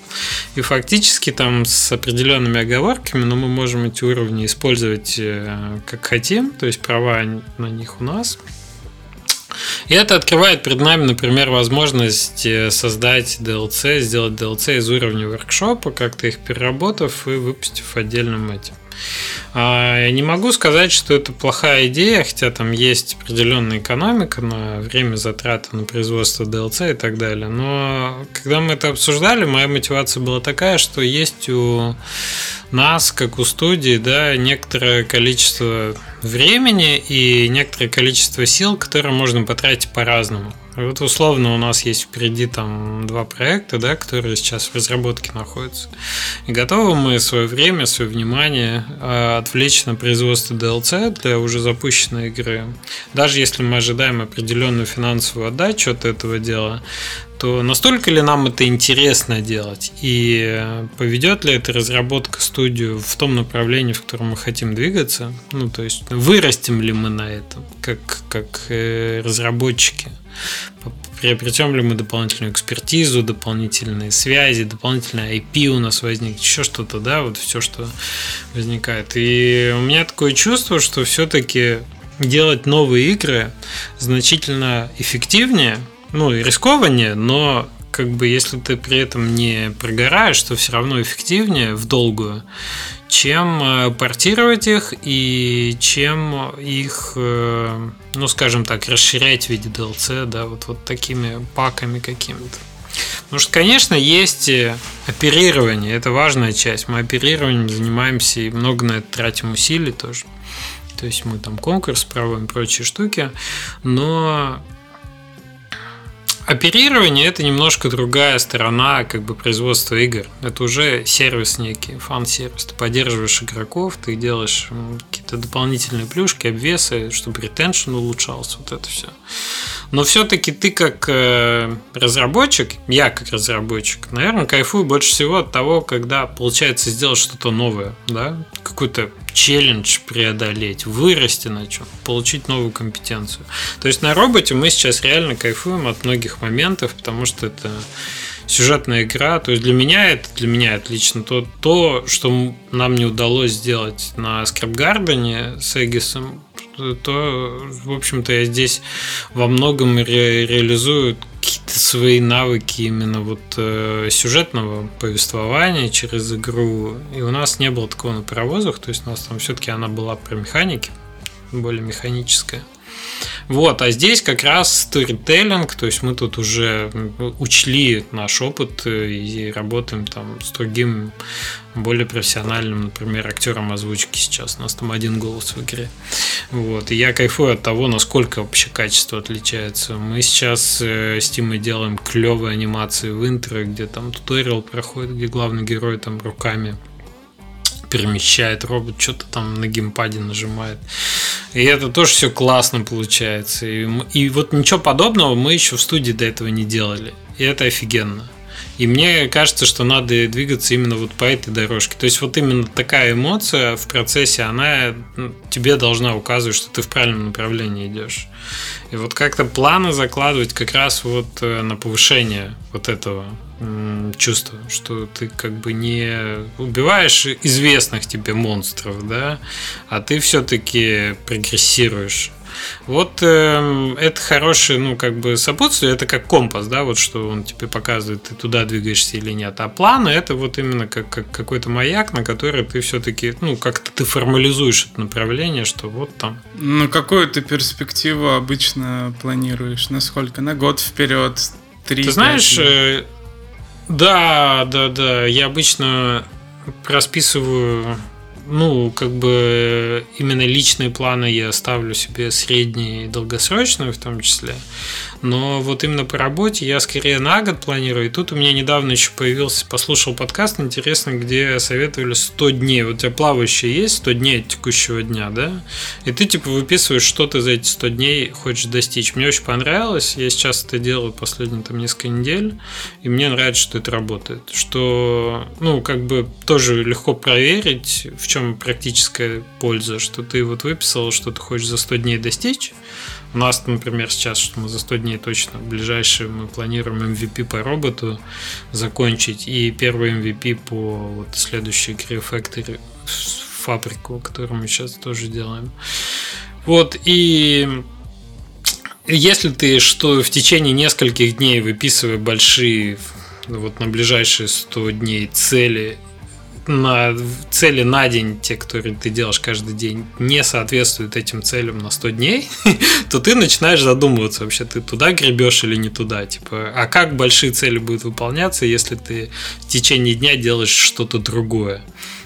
И фактически там с определенными оговорками, но мы можем эти уровни использовать э, как хотим, то есть права на них у нас – и это открывает перед нами, например, возможность э, создать DLC, сделать DLC из уровня воркшопа, как-то их переработав и выпустив отдельным этим. А, не могу сказать, что это плохая идея, хотя там есть определенная экономика на время затраты на производство DLC и так далее. Но когда мы это обсуждали, моя мотивация была такая, что есть у нас, как у студии, да, некоторое количество времени и некоторое количество сил, которые можно потратить по-разному. Вот условно у нас есть впереди там два проекта, да, которые сейчас в разработке находятся. И готовы мы свое время, свое внимание э, отвлечь на производство DLC для уже запущенной игры. Даже если мы ожидаем определенную финансовую отдачу от этого дела, то настолько ли нам это интересно делать? И поведет ли эта разработка студию в том направлении, в котором мы хотим двигаться, ну то есть вырастем ли мы на этом как, как э, разработчики, приобретем ли мы дополнительную экспертизу, дополнительные связи, дополнительное IP у нас возникнет, еще что-то, да, вот все, что возникает. И у меня такое чувство, что все-таки делать новые игры значительно эффективнее, ну и рискованнее, но как бы если ты при этом не прогораешь, то все равно эффективнее в долгую, чем э, портировать их и чем их, э, ну скажем так, расширять в виде DLC, да, вот, вот такими паками какими-то. Потому что, конечно, есть э, оперирование, это важная часть. Мы оперированием занимаемся и много на это тратим усилий тоже. То есть мы там конкурс проводим, прочие штуки, но Оперирование это немножко другая сторона как бы производства игр. Это уже сервис некий, фан-сервис. Ты поддерживаешь игроков, ты делаешь какие-то дополнительные плюшки, обвесы, чтобы ретеншн улучшался, вот это все. Но все-таки ты как э, разработчик, я как разработчик, наверное, кайфую больше всего от того, когда получается сделать что-то новое, да, какой-то челлендж преодолеть, вырасти на чем, получить новую компетенцию. То есть на роботе мы сейчас реально кайфуем от многих моментов, потому что это сюжетная игра. То есть для меня это, для меня отлично то, то, что нам не удалось сделать на Скрипгардене с Эгисом, то, в общем-то, я здесь во многом ре- реализую какие-то свои навыки именно вот э, сюжетного повествования через игру. И у нас не было такого на паровозах, то есть у нас там все-таки она была про механики, более механическая. Вот, а здесь как раз сторителлинг, то есть мы тут уже учли наш опыт и работаем там с другим более профессиональным, например, актером озвучки сейчас. У нас там один голос в игре. Вот. И я кайфую от того, насколько вообще качество отличается. Мы сейчас э, с Тимой делаем клевые анимации в интро, где там туториал проходит, где главный герой там руками перемещает робот, что-то там на геймпаде нажимает. И это тоже все классно получается. И, и вот ничего подобного мы еще в студии до этого не делали. И это офигенно. И мне кажется, что надо двигаться именно вот по этой дорожке. То есть вот именно такая эмоция в процессе, она ну, тебе должна указывать, что ты в правильном направлении идешь. И вот как-то планы закладывать как раз вот э, на повышение вот этого чувства, что ты как бы не убиваешь известных тебе монстров, да, а ты все-таки прогрессируешь. Вот э, это хорошее, ну, как бы сопутствие, это как компас, да, вот что он тебе показывает, ты туда двигаешься или нет. А планы это вот именно как, как какой-то маяк, на который ты все-таки, ну, как-то ты формализуешь это направление, что вот там. Ну, какую ты перспективу обычно планируешь? Насколько? На год вперед? Три, ты знаешь, э, да, да, да, я обычно расписываю ну, как бы именно личные планы я ставлю себе средние и долгосрочные в том числе. Но вот именно по работе я скорее на год планирую. И тут у меня недавно еще появился, послушал подкаст интересный, где советовали 100 дней. Вот у тебя плавающие есть 100 дней текущего дня, да? И ты типа выписываешь, что ты за эти 100 дней хочешь достичь. Мне очень понравилось. Я сейчас это делаю последние там несколько недель. И мне нравится, что это работает. Что, ну, как бы тоже легко проверить, в чем практическая польза. Что ты вот выписал, что ты хочешь за 100 дней достичь у нас, например, сейчас, что мы за 100 дней точно, ближайшие мы планируем MVP по роботу закончить и первый MVP по вот следующей Crew Factory фабрику, которую мы сейчас тоже делаем. Вот, и если ты что в течение нескольких дней выписывая большие вот на ближайшие 100 дней цели на цели на день, те, которые ты делаешь каждый день, не соответствуют этим целям на 100 дней, то ты начинаешь задумываться вообще, ты туда гребешь или не туда. Типа, а как большие цели будут выполняться, если ты в течение дня делаешь что-то другое?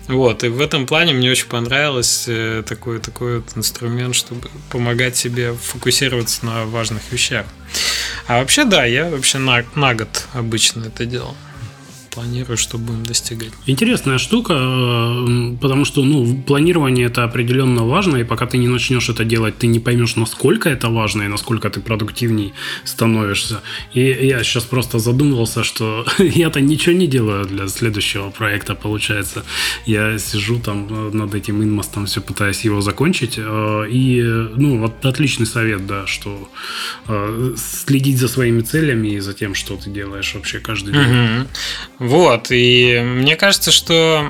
Вот, и в этом плане мне очень понравилось э, такой, такой вот инструмент, чтобы помогать себе фокусироваться на важных вещах. А вообще, да, я вообще на, на год обычно это делал планирую, что будем достигать. Интересная штука, э, потому что ну, планирование это определенно важно, и пока ты не начнешь это делать, ты не поймешь, насколько это важно и насколько ты продуктивней становишься. И я сейчас просто задумывался, что я-то ничего не делаю для следующего проекта, получается. Я сижу там э, над этим инмостом, все пытаясь его закончить. Э, и, ну, вот отличный совет, да, что следить за своими целями и за тем, что ты делаешь вообще каждый день. Угу. Вот, и мне кажется, что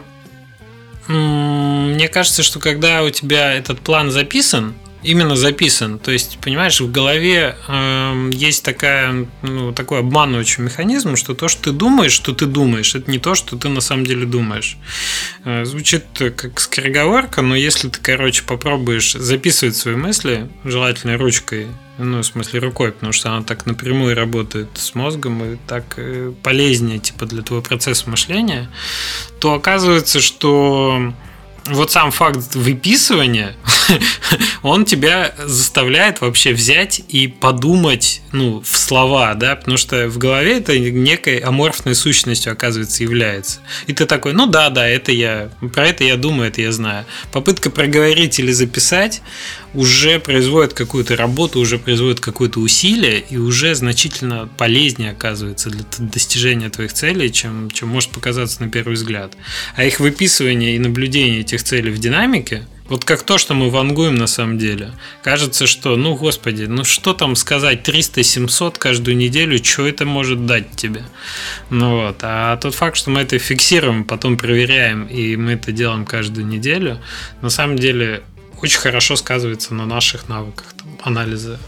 мне кажется, что когда у тебя этот план записан, именно записан. То есть, понимаешь, в голове э, есть такая, ну, такой обманывающий механизм, что то, что ты думаешь, что ты думаешь, это не то, что ты на самом деле думаешь. Э, звучит как скороговорка, но если ты, короче, попробуешь записывать свои мысли, желательно ручкой, ну, в смысле, рукой, потому что она так напрямую работает с мозгом и так э, полезнее, типа, для твоего процесса мышления, то оказывается, что вот сам факт выписывания, он тебя заставляет вообще взять и подумать, ну, в слова, да, потому что в голове это некой аморфной сущностью, оказывается, является. И ты такой, ну да, да, это я, про это я думаю, это я знаю. Попытка проговорить или записать уже производит какую-то работу, уже производит какое-то усилие и уже значительно полезнее оказывается для достижения твоих целей, чем, чем может показаться на первый взгляд. А их выписывание и наблюдение этих целей в динамике вот как то, что мы вангуем на самом деле. Кажется, что, ну, господи, ну что там сказать, 300-700 каждую неделю, что это может дать тебе? Ну вот, а тот факт, что мы это фиксируем, потом проверяем, и мы это делаем каждую неделю, на самом деле очень хорошо сказывается на наших навыках там, анализа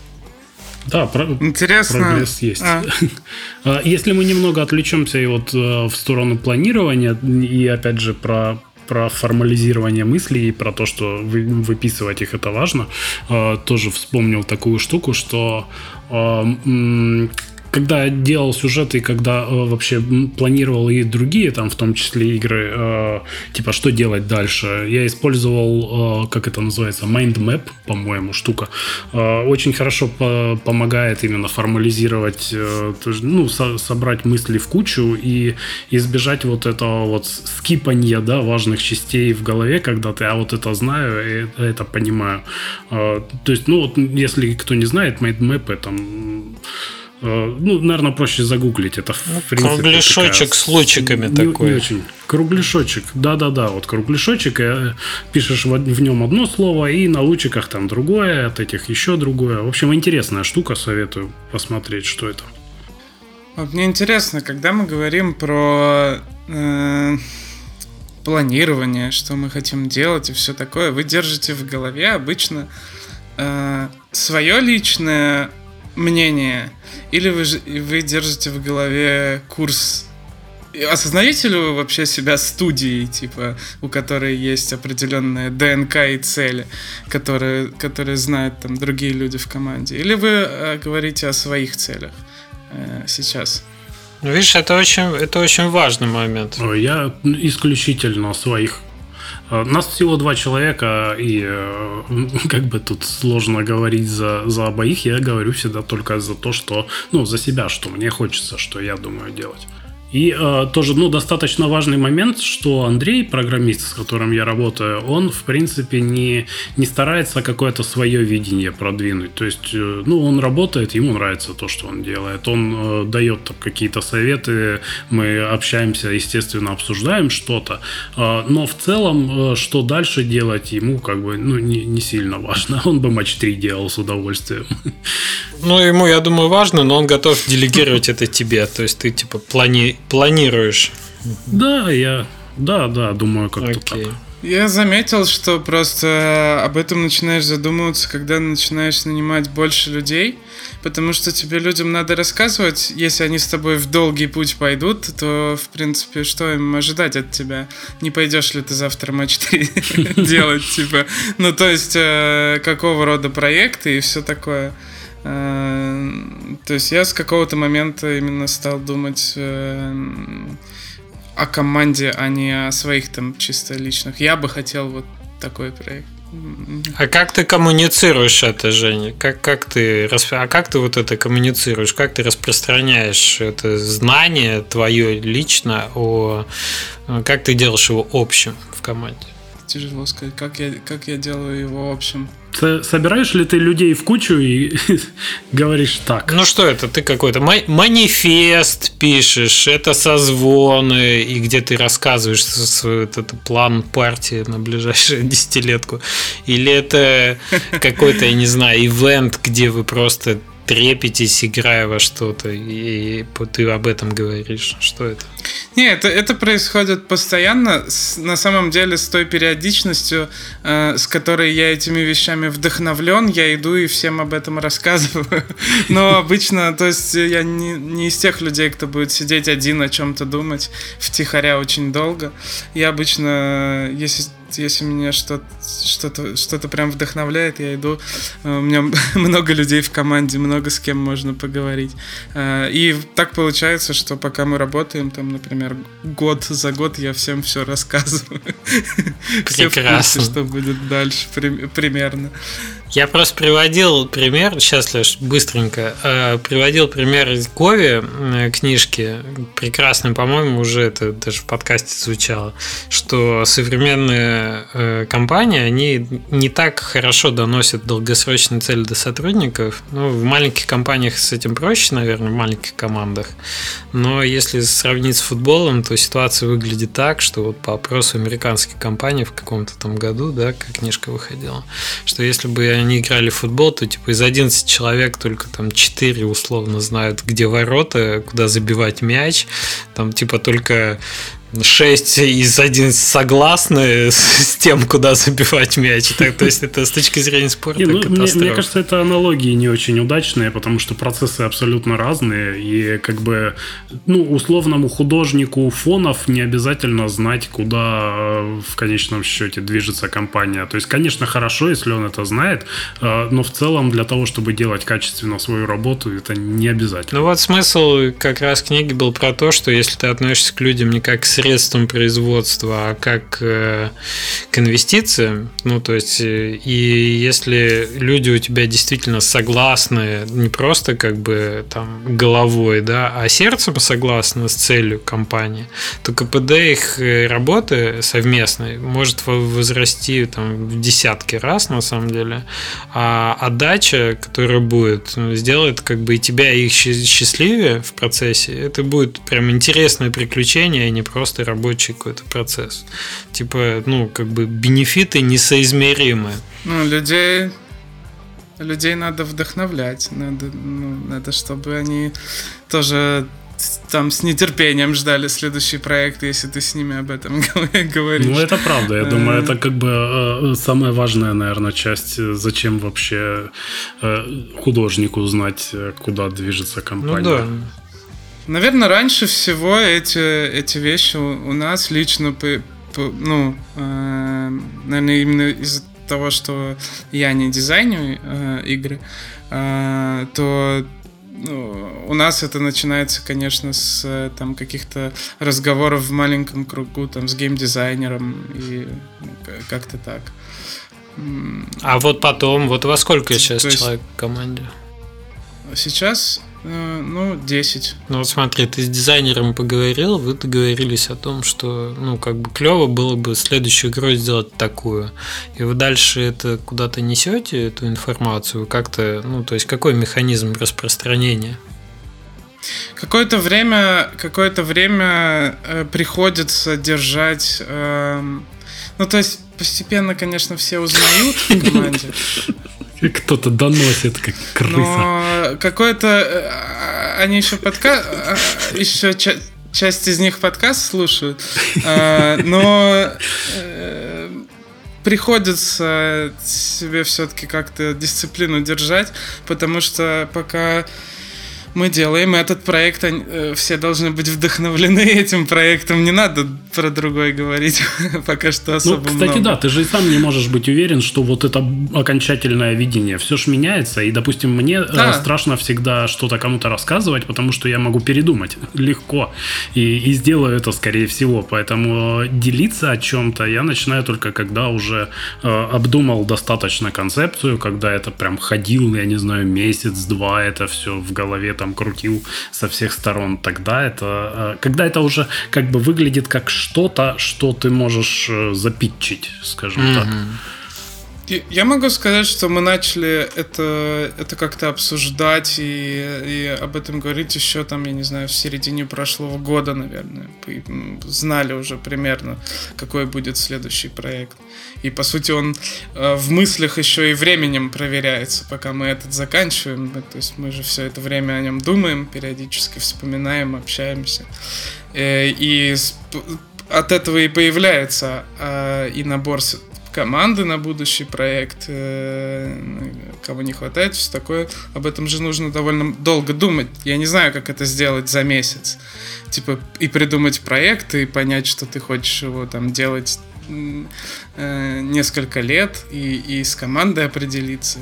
да, про... Интересно. прогресс есть. А. а. Если мы немного отвлечемся и вот э, в сторону планирования и опять же про про формализирование мыслей и про то, что вы, выписывать их это важно, э, тоже вспомнил такую штуку, что э, когда делал сюжеты, когда э, вообще планировал и другие, там, в том числе игры, э, типа, что делать дальше, я использовал, э, как это называется, mind map, по-моему, штука. Э, очень хорошо по помогает именно формализировать, э, ну, со собрать мысли в кучу и избежать вот этого вот скипания, да, важных частей в голове, когда ты, а вот это знаю, и это понимаю. Э, то есть, ну, вот, если кто не знает, mind map это Э, ну, наверное, проще загуглить. Это, в ну, принципе, Кругляшочек такая... с лучиками не, такой. Не очень. Кругляшочек. Да-да-да, вот кругляшочек. Э, пишешь в, в нем одно слово, и на лучиках там другое, от этих еще другое. В общем, интересная штука, советую посмотреть, что это. Вот мне интересно, когда мы говорим про э, планирование, что мы хотим делать и все такое, вы держите в голове обычно э, свое личное мнение, или вы, вы держите в голове курс Осознаете ли вы вообще себя студией, типа, у которой есть определенная ДНК и цели, которые, которые знают там другие люди в команде? Или вы э, говорите о своих целях э, сейчас? Ну, видишь, это очень, это очень важный момент. Я исключительно своих Э, нас всего два человека, и э, как бы тут сложно говорить за, за обоих. Я говорю всегда только за то, что, ну, за себя, что мне хочется, что я думаю делать. И э, тоже, ну, достаточно важный момент, что Андрей, программист, с которым я работаю, он, в принципе, не, не старается какое-то свое видение продвинуть. То есть, э, ну, он работает, ему нравится то, что он делает. Он э, дает какие-то советы, мы общаемся, естественно, обсуждаем что-то. Э, но в целом, э, что дальше делать, ему как бы, ну, не, не сильно важно. Он бы матч 3 делал с удовольствием. Ну, ему, я думаю, важно, но он готов делегировать это тебе. То есть, ты, типа, плани планируешь. Да, я... Да, да, думаю, как-то так. Я заметил, что просто об этом начинаешь задумываться, когда начинаешь нанимать больше людей, потому что тебе людям надо рассказывать, если они с тобой в долгий путь пойдут, то, в принципе, что им ожидать от тебя? Не пойдешь ли ты завтра матч 3 делать, типа? Ну, то есть, э, какого рода проекты и все такое. Э, то есть я с какого-то момента именно стал думать э, о команде, а не о своих там чисто личных. Я бы хотел вот такой проект. А как ты коммуницируешь это, Женя? Как, как ты, а как ты вот это коммуницируешь? Как ты распространяешь это знание твое лично о... Как ты делаешь его общим в команде? Тяжело сказать, как я, как я делаю его общим собираешь ли ты людей в кучу и говоришь так? Ну что это? Ты какой-то манифест пишешь, это созвоны, и где ты рассказываешь свой этот план партии на ближайшую десятилетку. Или это какой-то, я не знаю, ивент, где вы просто трепетесь, играя во что-то, и ты об этом говоришь. Что это? Не, это, это происходит постоянно, с, на самом деле, с той периодичностью, э, с которой я этими вещами вдохновлен, я иду и всем об этом рассказываю. Но обычно, то есть я не, не из тех людей, кто будет сидеть один о чем-то думать втихаря очень долго. Я обычно, если если меня что-то что-то что-то прям вдохновляет, я иду. Э, у меня много людей в команде, много с кем можно поговорить. Э, и так получается, что пока мы работаем, там, например, год за год я всем все рассказываю. Все в курсе, что будет дальше примерно. Я просто приводил пример, сейчас, Леш, быстренько, э, приводил пример из Гови э, книжки, прекрасный, по-моему, уже это даже в подкасте звучало, что современные э, компании, они не так хорошо доносят долгосрочные цели до сотрудников. Ну, в маленьких компаниях с этим проще, наверное, в маленьких командах. Но если сравнить с футболом, то ситуация выглядит так, что вот по опросу американских компаний в каком-то там году, да, как книжка выходила, что если бы они играли в футбол, то типа из 11 человек только там 4 условно знают, где ворота, куда забивать мяч. Там типа только 6 из 11 согласны с тем, куда забивать мяч. Так, то есть это с точки зрения спорта не, ну, мне, мне кажется, это аналогии не очень удачные, потому что процессы абсолютно разные. И как бы, ну, условному художнику фонов не обязательно знать, куда в конечном счете движется компания. То есть, конечно, хорошо, если он это знает, э, но в целом для того, чтобы делать качественно свою работу, это не обязательно. Ну вот смысл как раз книги был про то, что если ты относишься к людям не как к средством производства, а как э, к инвестициям. Ну, то есть, э, и если люди у тебя действительно согласны, не просто как бы там головой, да, а сердцем согласны с целью компании, то КПД их э, работы совместной может возрасти там в десятки раз на самом деле, а отдача, которая будет, сделает как бы и тебя и их счастливее в процессе. Это будет прям интересное приключение, а не просто просто рабочий какой-то процесс. Типа, ну, как бы бенефиты несоизмеримы. Ну, людей людей надо вдохновлять, надо, ну, надо, чтобы они тоже там с нетерпением ждали следующий проект, если ты с ними об этом говоришь. Ну, это правда. Я думаю, это как бы э, самая важная, наверное, часть. Зачем вообще художнику знать, куда движется компания? Ну да. Наверное, раньше всего эти, эти вещи у, у нас лично, по, по, ну, э, наверное, именно из-за того, что я не дизайню э, игры, э, то ну, у нас это начинается, конечно, с там каких-то разговоров в маленьком кругу, там, с геймдизайнером и ну, как-то так. А вот потом, вот во сколько сейчас есть, человек в команде? Сейчас Э, ну, 10. Ну вот смотри, ты с дизайнером поговорил, вы договорились о том, что, ну, как бы клево было бы следующую игру сделать такую. И вы дальше это куда-то несете, эту информацию, как-то, ну, то есть какой механизм распространения? Какое-то время, какое-то время э, приходится держать, э, ну, то есть постепенно, конечно, все узнают в команде. Кто-то доносит, как крыса. Но какой-то... Э, они еще подкаст... Э, еще часть из них подкаст слушают. Э, но приходится себе все-таки как-то дисциплину держать, потому что пока мы делаем этот проект, э, все должны быть вдохновлены этим проектом. Не надо про другой говорить пока что ну, особо Ну, кстати, много. да, ты же и сам не можешь быть уверен, что вот это окончательное видение. Все же меняется, и, допустим, мне э, да. страшно всегда что-то кому-то рассказывать, потому что я могу передумать легко, и, и сделаю это, скорее всего. Поэтому делиться о чем-то я начинаю только, когда уже э, обдумал достаточно концепцию, когда это прям ходил, я не знаю, месяц-два, это все в голове там там крутил со всех сторон, тогда это, э, когда это уже как бы выглядит как что-то, что ты можешь э, запитчить, скажем mm-hmm. так. Я могу сказать, что мы начали это, это как-то обсуждать и, и об этом говорить еще там, я не знаю, в середине прошлого года, наверное. Знали уже примерно, какой будет следующий проект. И, по сути, он э, в мыслях еще и временем проверяется, пока мы этот заканчиваем. То есть мы же все это время о нем думаем, периодически вспоминаем, общаемся. Э, и от этого и появляется э, и набор команды на будущий проект, э, кого не хватает, все такое. Об этом же нужно довольно долго думать. Я не знаю, как это сделать за месяц. Типа и придумать проект, и понять, что ты хочешь его там делать э, несколько лет, и, и с командой определиться.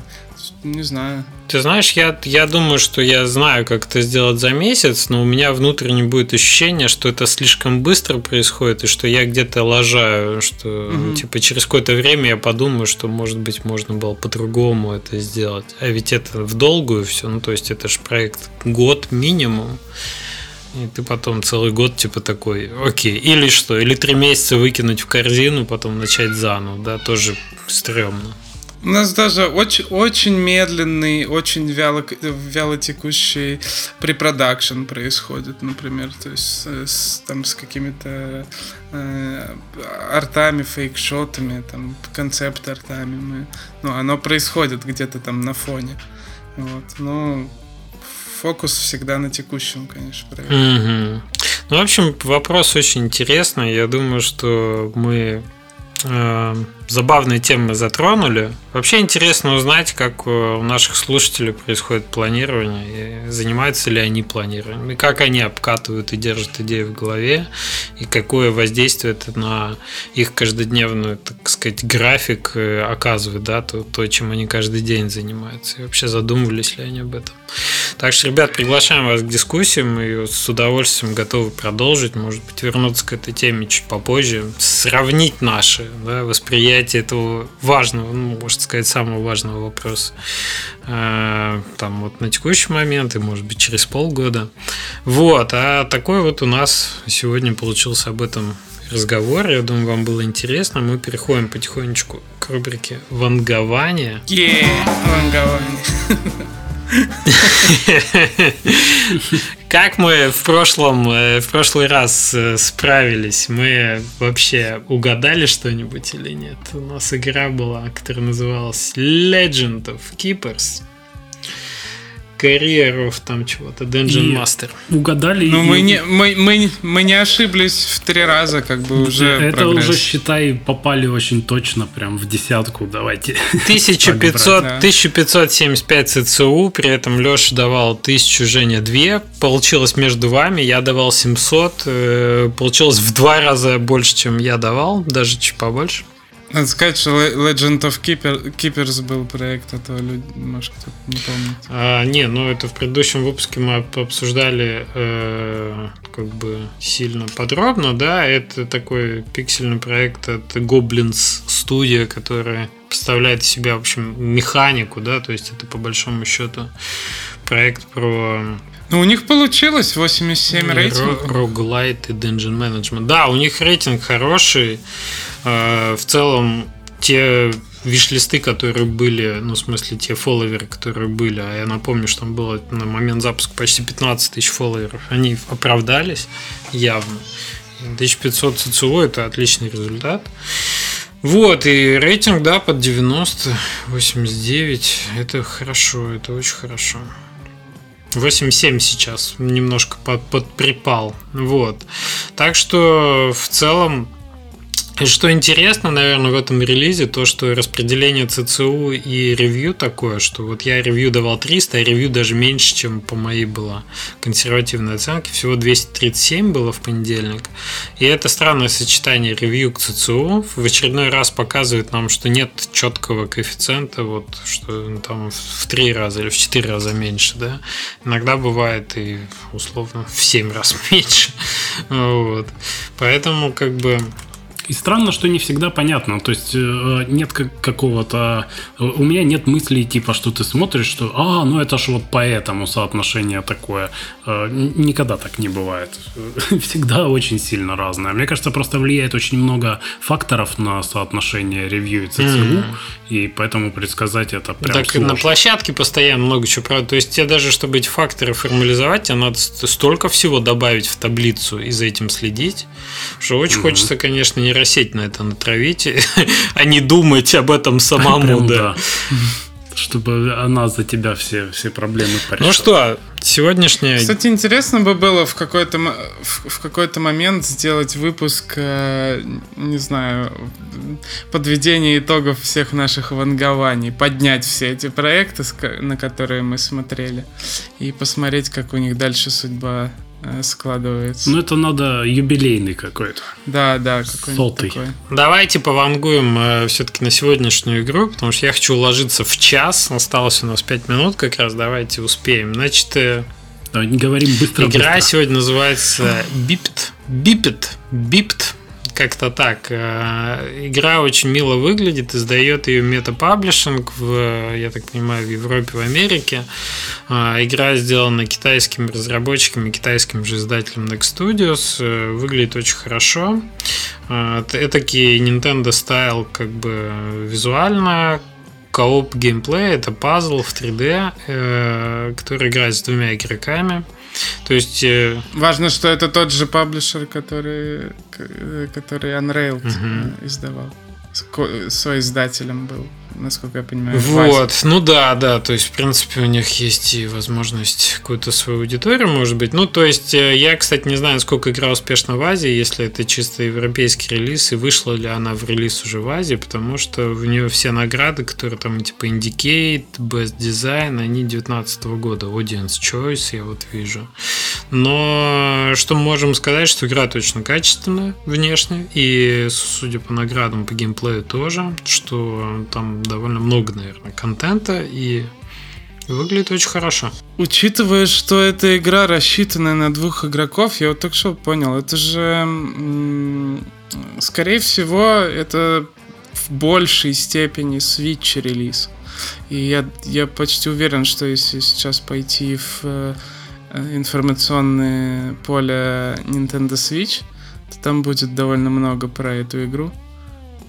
Не знаю. Ты знаешь, я, я думаю, что я знаю, как это сделать за месяц, но у меня внутренне будет ощущение, что это слишком быстро происходит, и что я где-то лажаю, что угу. типа через какое-то время я подумаю, что может быть можно было по-другому это сделать. А ведь это в долгую все, ну то есть это же проект год минимум. И ты потом целый год типа такой, окей, или что, или три месяца выкинуть в корзину, потом начать заново, да, тоже стрёмно. У нас даже очень, очень медленный, очень вяло, вяло текущий препродакшн происходит, например, то есть с, там с какими-то э, артами, фейкшотами, там концепт-артами мы, ну, оно происходит где-то там на фоне, вот, ну, фокус всегда на текущем, конечно. Mm-hmm. Ну, в общем, вопрос очень интересный. Я думаю, что мы э, забавные темы затронули. Вообще интересно узнать, как у наших слушателей происходит планирование, и занимаются ли они планированием, и как они обкатывают и держат идеи в голове, и какое воздействие это на их каждодневную, так сказать, график э, оказывает, да, то, то чем они каждый день занимаются, и вообще задумывались ли они об этом. Так что, ребят, приглашаем вас к дискуссиям, и с удовольствием готовы продолжить, может быть, вернуться к этой теме чуть попозже, сравнить наши да, восприятия восприятие этого важного, ну, можно сказать, самого важного вопроса. Э, там вот на текущий момент и, может быть, через полгода. Вот, а такой вот у нас сегодня получился об этом разговор. Я думаю, вам было интересно. Мы переходим потихонечку к рубрике «Вангование». Yeah, вангование. Как мы в прошлом, э, в прошлый раз э, справились? Мы вообще угадали что-нибудь или нет? У нас игра была, которая называлась Legend of Keepers. Карьеров там чего-то, Dungeon И Master. Угадали. Ну, и- мы не, мы, мы, мы не ошиблись в три раза, как бы уже Это прогресс. уже, считай, попали очень точно, прям в десятку, давайте. 1500, да. 1575 ЦЦУ, при этом Леша давал 1000, Женя 2. Получилось между вами, я давал 700. э, Получилось в два раза больше, чем я давал, даже чуть побольше. Надо сказать, что Le- Legend of Keeper, Keepers был проект, то люди, может, кто-то не помнит. А, не, ну это в предыдущем выпуске мы об- обсуждали э, как бы сильно подробно, да, это такой пиксельный проект от Goblins Studio, которая представляет из себя, в общем, механику, да, то есть это по большому счету проект про Ну, у них получилось 87 рейтинг. Роглайт и Dungeon Management. Да, у них рейтинг хороший. Э, В целом, те виш-листы, которые были, ну, в смысле, те фолловеры, которые были, а я напомню, что там было на момент запуска почти 15 тысяч фолловеров, они оправдались явно. 1500 ЦЦУ – это отличный результат. Вот, и рейтинг, да, под 90, 89, это хорошо, это очень хорошо. 8.7 сейчас немножко под, подприпал. Вот. Так что в целом и что интересно, наверное, в этом релизе, то, что распределение ЦЦУ и ревью такое, что вот я ревью давал 300, а ревью даже меньше, чем по моей была консервативной оценке. Всего 237 было в понедельник. И это странное сочетание ревью к ЦЦУ в очередной раз показывает нам, что нет четкого коэффициента, вот что там в 3 раза или в 4 раза меньше, да. Иногда бывает и условно в 7 раз меньше. Вот. Поэтому как бы И странно, что не всегда понятно. То есть э, нет как- какого-то... э, У меня нет мыслей, типа, что ты смотришь, что «А, ну это ж вот поэтому соотношение такое». Э, Никогда так не бывает. Всегда очень сильно разное. Мне кажется, просто влияет очень много факторов на соотношение ревью и ЦЦУ, Мгм. и поэтому предсказать это прям так и на сложно. площадке постоянно много чего правда. То есть тебе даже, чтобы эти факторы формализовать, тебе надо ст- столько всего добавить в таблицу и за этим следить, что очень Мгм. хочется, конечно, нейросеть на это натравить, а не думать об этом самому, Прям да. Чтобы она за тебя все, все проблемы порешала. Ну что, сегодняшняя... Кстати, интересно бы было в какой-то в, в какой-то момент сделать выпуск, э, не знаю, подведение итогов всех наших вангований, поднять все эти проекты, на которые мы смотрели, и посмотреть, как у них дальше судьба складывается. Ну, это надо юбилейный какой-то. да, да, какой-нибудь сотый. такой. Давайте повангуем все-таки на сегодняшнюю игру, потому что я хочу уложиться в час. Осталось у нас 5 минут как раз. Давайте успеем. Значит, э, Давай, Говорим быстро. Игра быстро. сегодня называется Biped. Biped. Biped. Как-то так. Э, Игра очень мило выглядит, издает ее META Publishing в, я так понимаю, в Европе, в Америке. Э, Игра сделана китайскими разработчиками, китайским же издателем Next Studios. Э, Выглядит очень хорошо. Это этакий Nintendo стайл как бы визуально, кооп геймплей, это пазл в 3D, э, который играет с двумя игроками. То есть, э, Важно, что это тот же паблишер, который, э, который Unrailed э, издавал. С ко- Свой издателем был, насколько я понимаю. вот, Вася. ну да, да, то есть, в принципе, у них есть и возможность какую-то свою аудиторию, может быть. Ну, то есть, э, я, кстати, не знаю, сколько игра успешна в Азии, если это чисто европейский релиз, и вышла ли она в релиз уже в Азии, потому что у нее все награды, которые там, типа, Indicate, Best Design, они 19 года, Audience Choice, я вот вижу. Но что мы можем сказать, что игра точно качественная внешне, и судя по наградам по геймплею тоже, что там довольно много, наверное, контента, и выглядит очень хорошо. Учитывая, что эта игра рассчитана на двух игроков, я вот только что понял, это же, скорее всего, это в большей степени Switch релиз. И я, я почти уверен, что если сейчас пойти в э, информационное поле Nintendo Switch, то там будет довольно много про эту игру.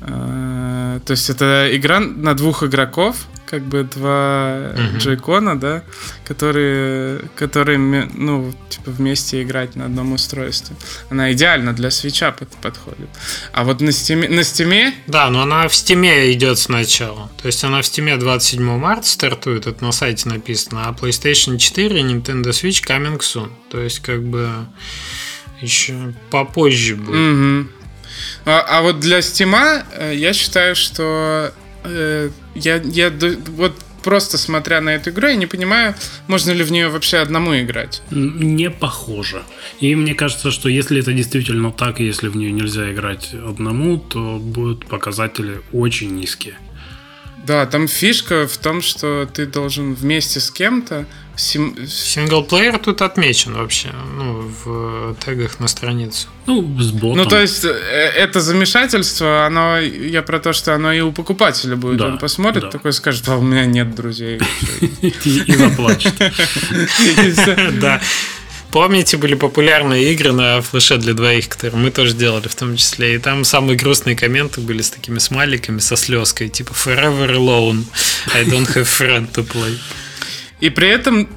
Э, то есть это игра на двух игроков, как бы два uh-huh. джойкона, да, которые, которые, ну, типа вместе играть на одном устройстве. Она идеально для свича под, подходит. А вот на Steam'е, на Steam'е... Да, но она в Steam'е идет сначала. То есть она в Steam'е 27 марта стартует, это на сайте написано, а PlayStation 4 и Nintendo Switch coming soon. То есть как бы еще попозже будет. Угу. А, а вот для стима э, я считаю, что э, я, я вот просто смотря на эту игру, я не понимаю, можно ли в нее вообще одному играть. Не похоже. И мне кажется, что если это действительно так, и если в нее нельзя играть одному, то будут показатели очень низкие. Да, там фишка в том, что ты должен вместе с кем-то Сим... Синглплеер тут отмечен вообще, ну, в тегах на страницу. Ну, с ботом. Ну, то есть, э, это замешательство, оно, я про то, что оно и у покупателя будет. Да, Он посмотрит, да. такой скажет, а у меня нет друзей. И заплачет. Да. Помните, были популярные игры на флеше для двоих, которые мы тоже делали в том числе. И там самые грустные комменты были с такими смайликами, со слезкой, типа Forever alone, I don't have friend to play. И при этом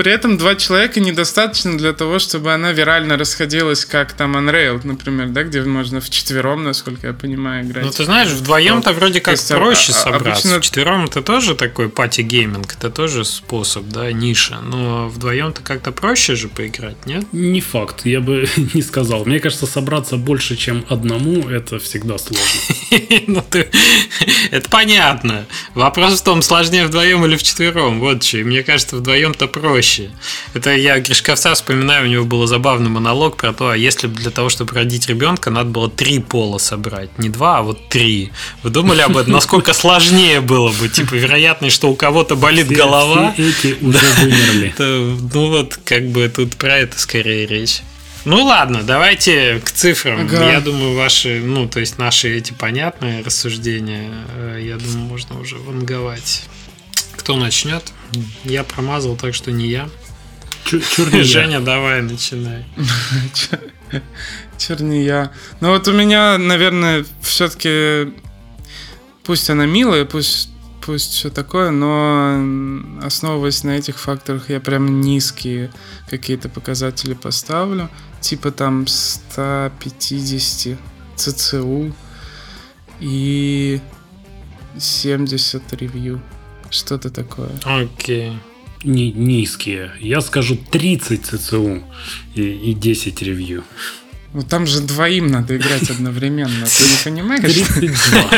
при этом два человека недостаточно для того, чтобы она вирально расходилась, как там Unrailed, например, да, где можно вчетвером, насколько я понимаю, играть. Ну, ты знаешь, вдвоем-то вроде как есть, а, проще а, собраться. Обычно... Вчетвером это тоже такой party gaming, это тоже способ, да, ниша. Но вдвоем-то как-то проще же поиграть, нет? Не факт, я бы не сказал. Мне кажется, собраться больше, чем одному, это всегда сложно. Ну, это понятно. Вопрос в том, сложнее вдвоем или вчетвером. Вот что. Мне кажется, вдвоем-то проще проще. Это я Гришковца вспоминаю, у него был забавный монолог про то, а если бы для того, чтобы родить ребенка, надо было три пола собрать. Не два, а вот три. Вы думали об этом? Насколько сложнее было бы? Типа, вероятность, что у кого-то болит все, голова. Все эти уже вымерли. Ну вот, как бы тут про это скорее речь. Ну ладно, давайте к цифрам. Ага. Я думаю, ваши, ну, то есть наши эти понятные рассуждения, э, я думаю, можно уже ванговать. Кто начнет? Я промазал, так что не я. Черния. Женя, давай, начинай. Черния. Ну вот у меня, наверное, все-таки пусть она милая, пусть пусть все такое, но основываясь на этих факторах, я прям низкие какие-то показатели поставлю. Типа там 150 ЦЦУ и 70 ревью. Что-то такое. Окей. Не, низкие. Я скажу 30 ЦЦУ и, и 10 ревью. Ну там же двоим надо играть одновременно. Ты не понимаешь? 32.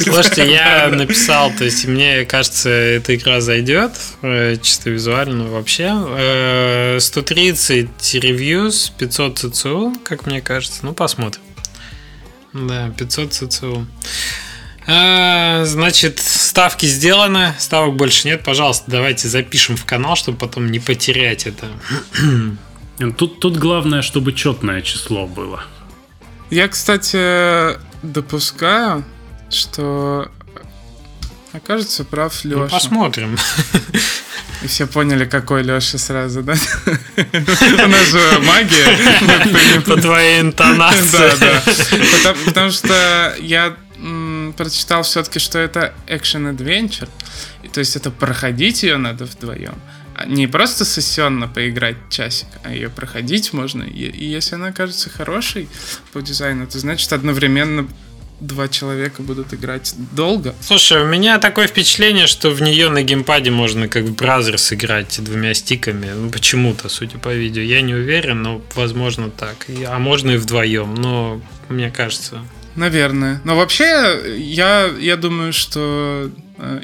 Слушайте, я написал, то есть мне кажется, эта игра зайдет, э, чисто визуально вообще. 130 ревьюс, 500 ЦЦУ, как мне кажется. Ну, посмотрим. Да, 500 ЦЦУ. А, значит, ставки сделаны, ставок больше нет. Пожалуйста, давайте запишем в канал, чтобы потом не потерять это. Тут, тут главное, чтобы четное число было. Я, кстати, допускаю, что окажется прав Леша. Ну, посмотрим. И все поняли, какой Леша сразу, да? У нас же магия. По твоей интонации. Да, да. Потому что я прочитал все-таки, что это экшен-адвенчер. То есть это проходить ее надо вдвоем. А не просто сессионно поиграть часик, а ее проходить можно. И, если она кажется хорошей по дизайну, то значит одновременно два человека будут играть долго. Слушай, у меня такое впечатление, что в нее на геймпаде можно как бы бразер сыграть двумя стиками. Ну, почему-то, судя по видео. Я не уверен, но возможно так. А можно и вдвоем, но мне кажется, Наверное. Но вообще, я, я думаю, что э,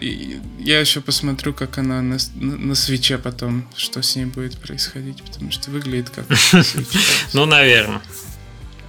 я еще посмотрю, как она на, на, на свече потом, что с ней будет происходить, потому что выглядит как Ну, наверное.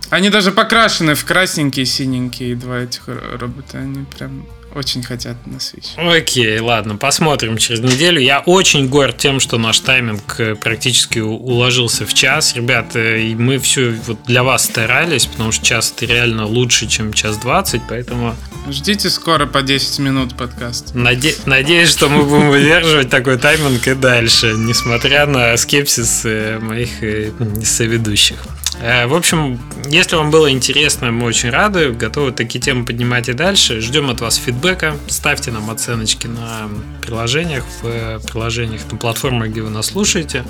Они даже покрашены в красненькие, синенькие два этих робота. Они прям очень хотят на Switch. Окей, ладно, посмотрим через неделю. Я очень горд тем, что наш тайминг э, практически уложился в час. Ребята, и мы все вот для вас старались, потому что час реально лучше, чем час 20, поэтому... Ждите скоро по 10 минут подкаст. Наде... Надеюсь, что мы будем выдерживать такой тайминг и дальше, несмотря на скепсис э, моих э, соведущих. Э, в общем, если вам было интересно, мы очень рады, готовы такие темы поднимать и дальше. Ждем от вас фидбэка, ставьте нам оценочки на приложениях, в приложениях на платформах, где вы нас слушаете.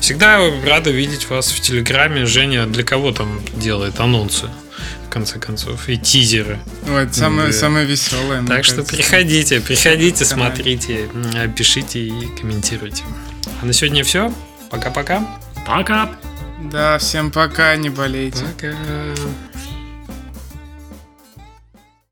Всегда рады видеть вас в Телеграме. Женя для кого там делает анонсы? в конце концов, и тизеры. Вот, самое, да. самое веселое. Так что кажется. приходите, приходите, смотрите, пишите и комментируйте. А на сегодня все. Пока-пока. Пока. Да, всем пока, не болейте. Пока.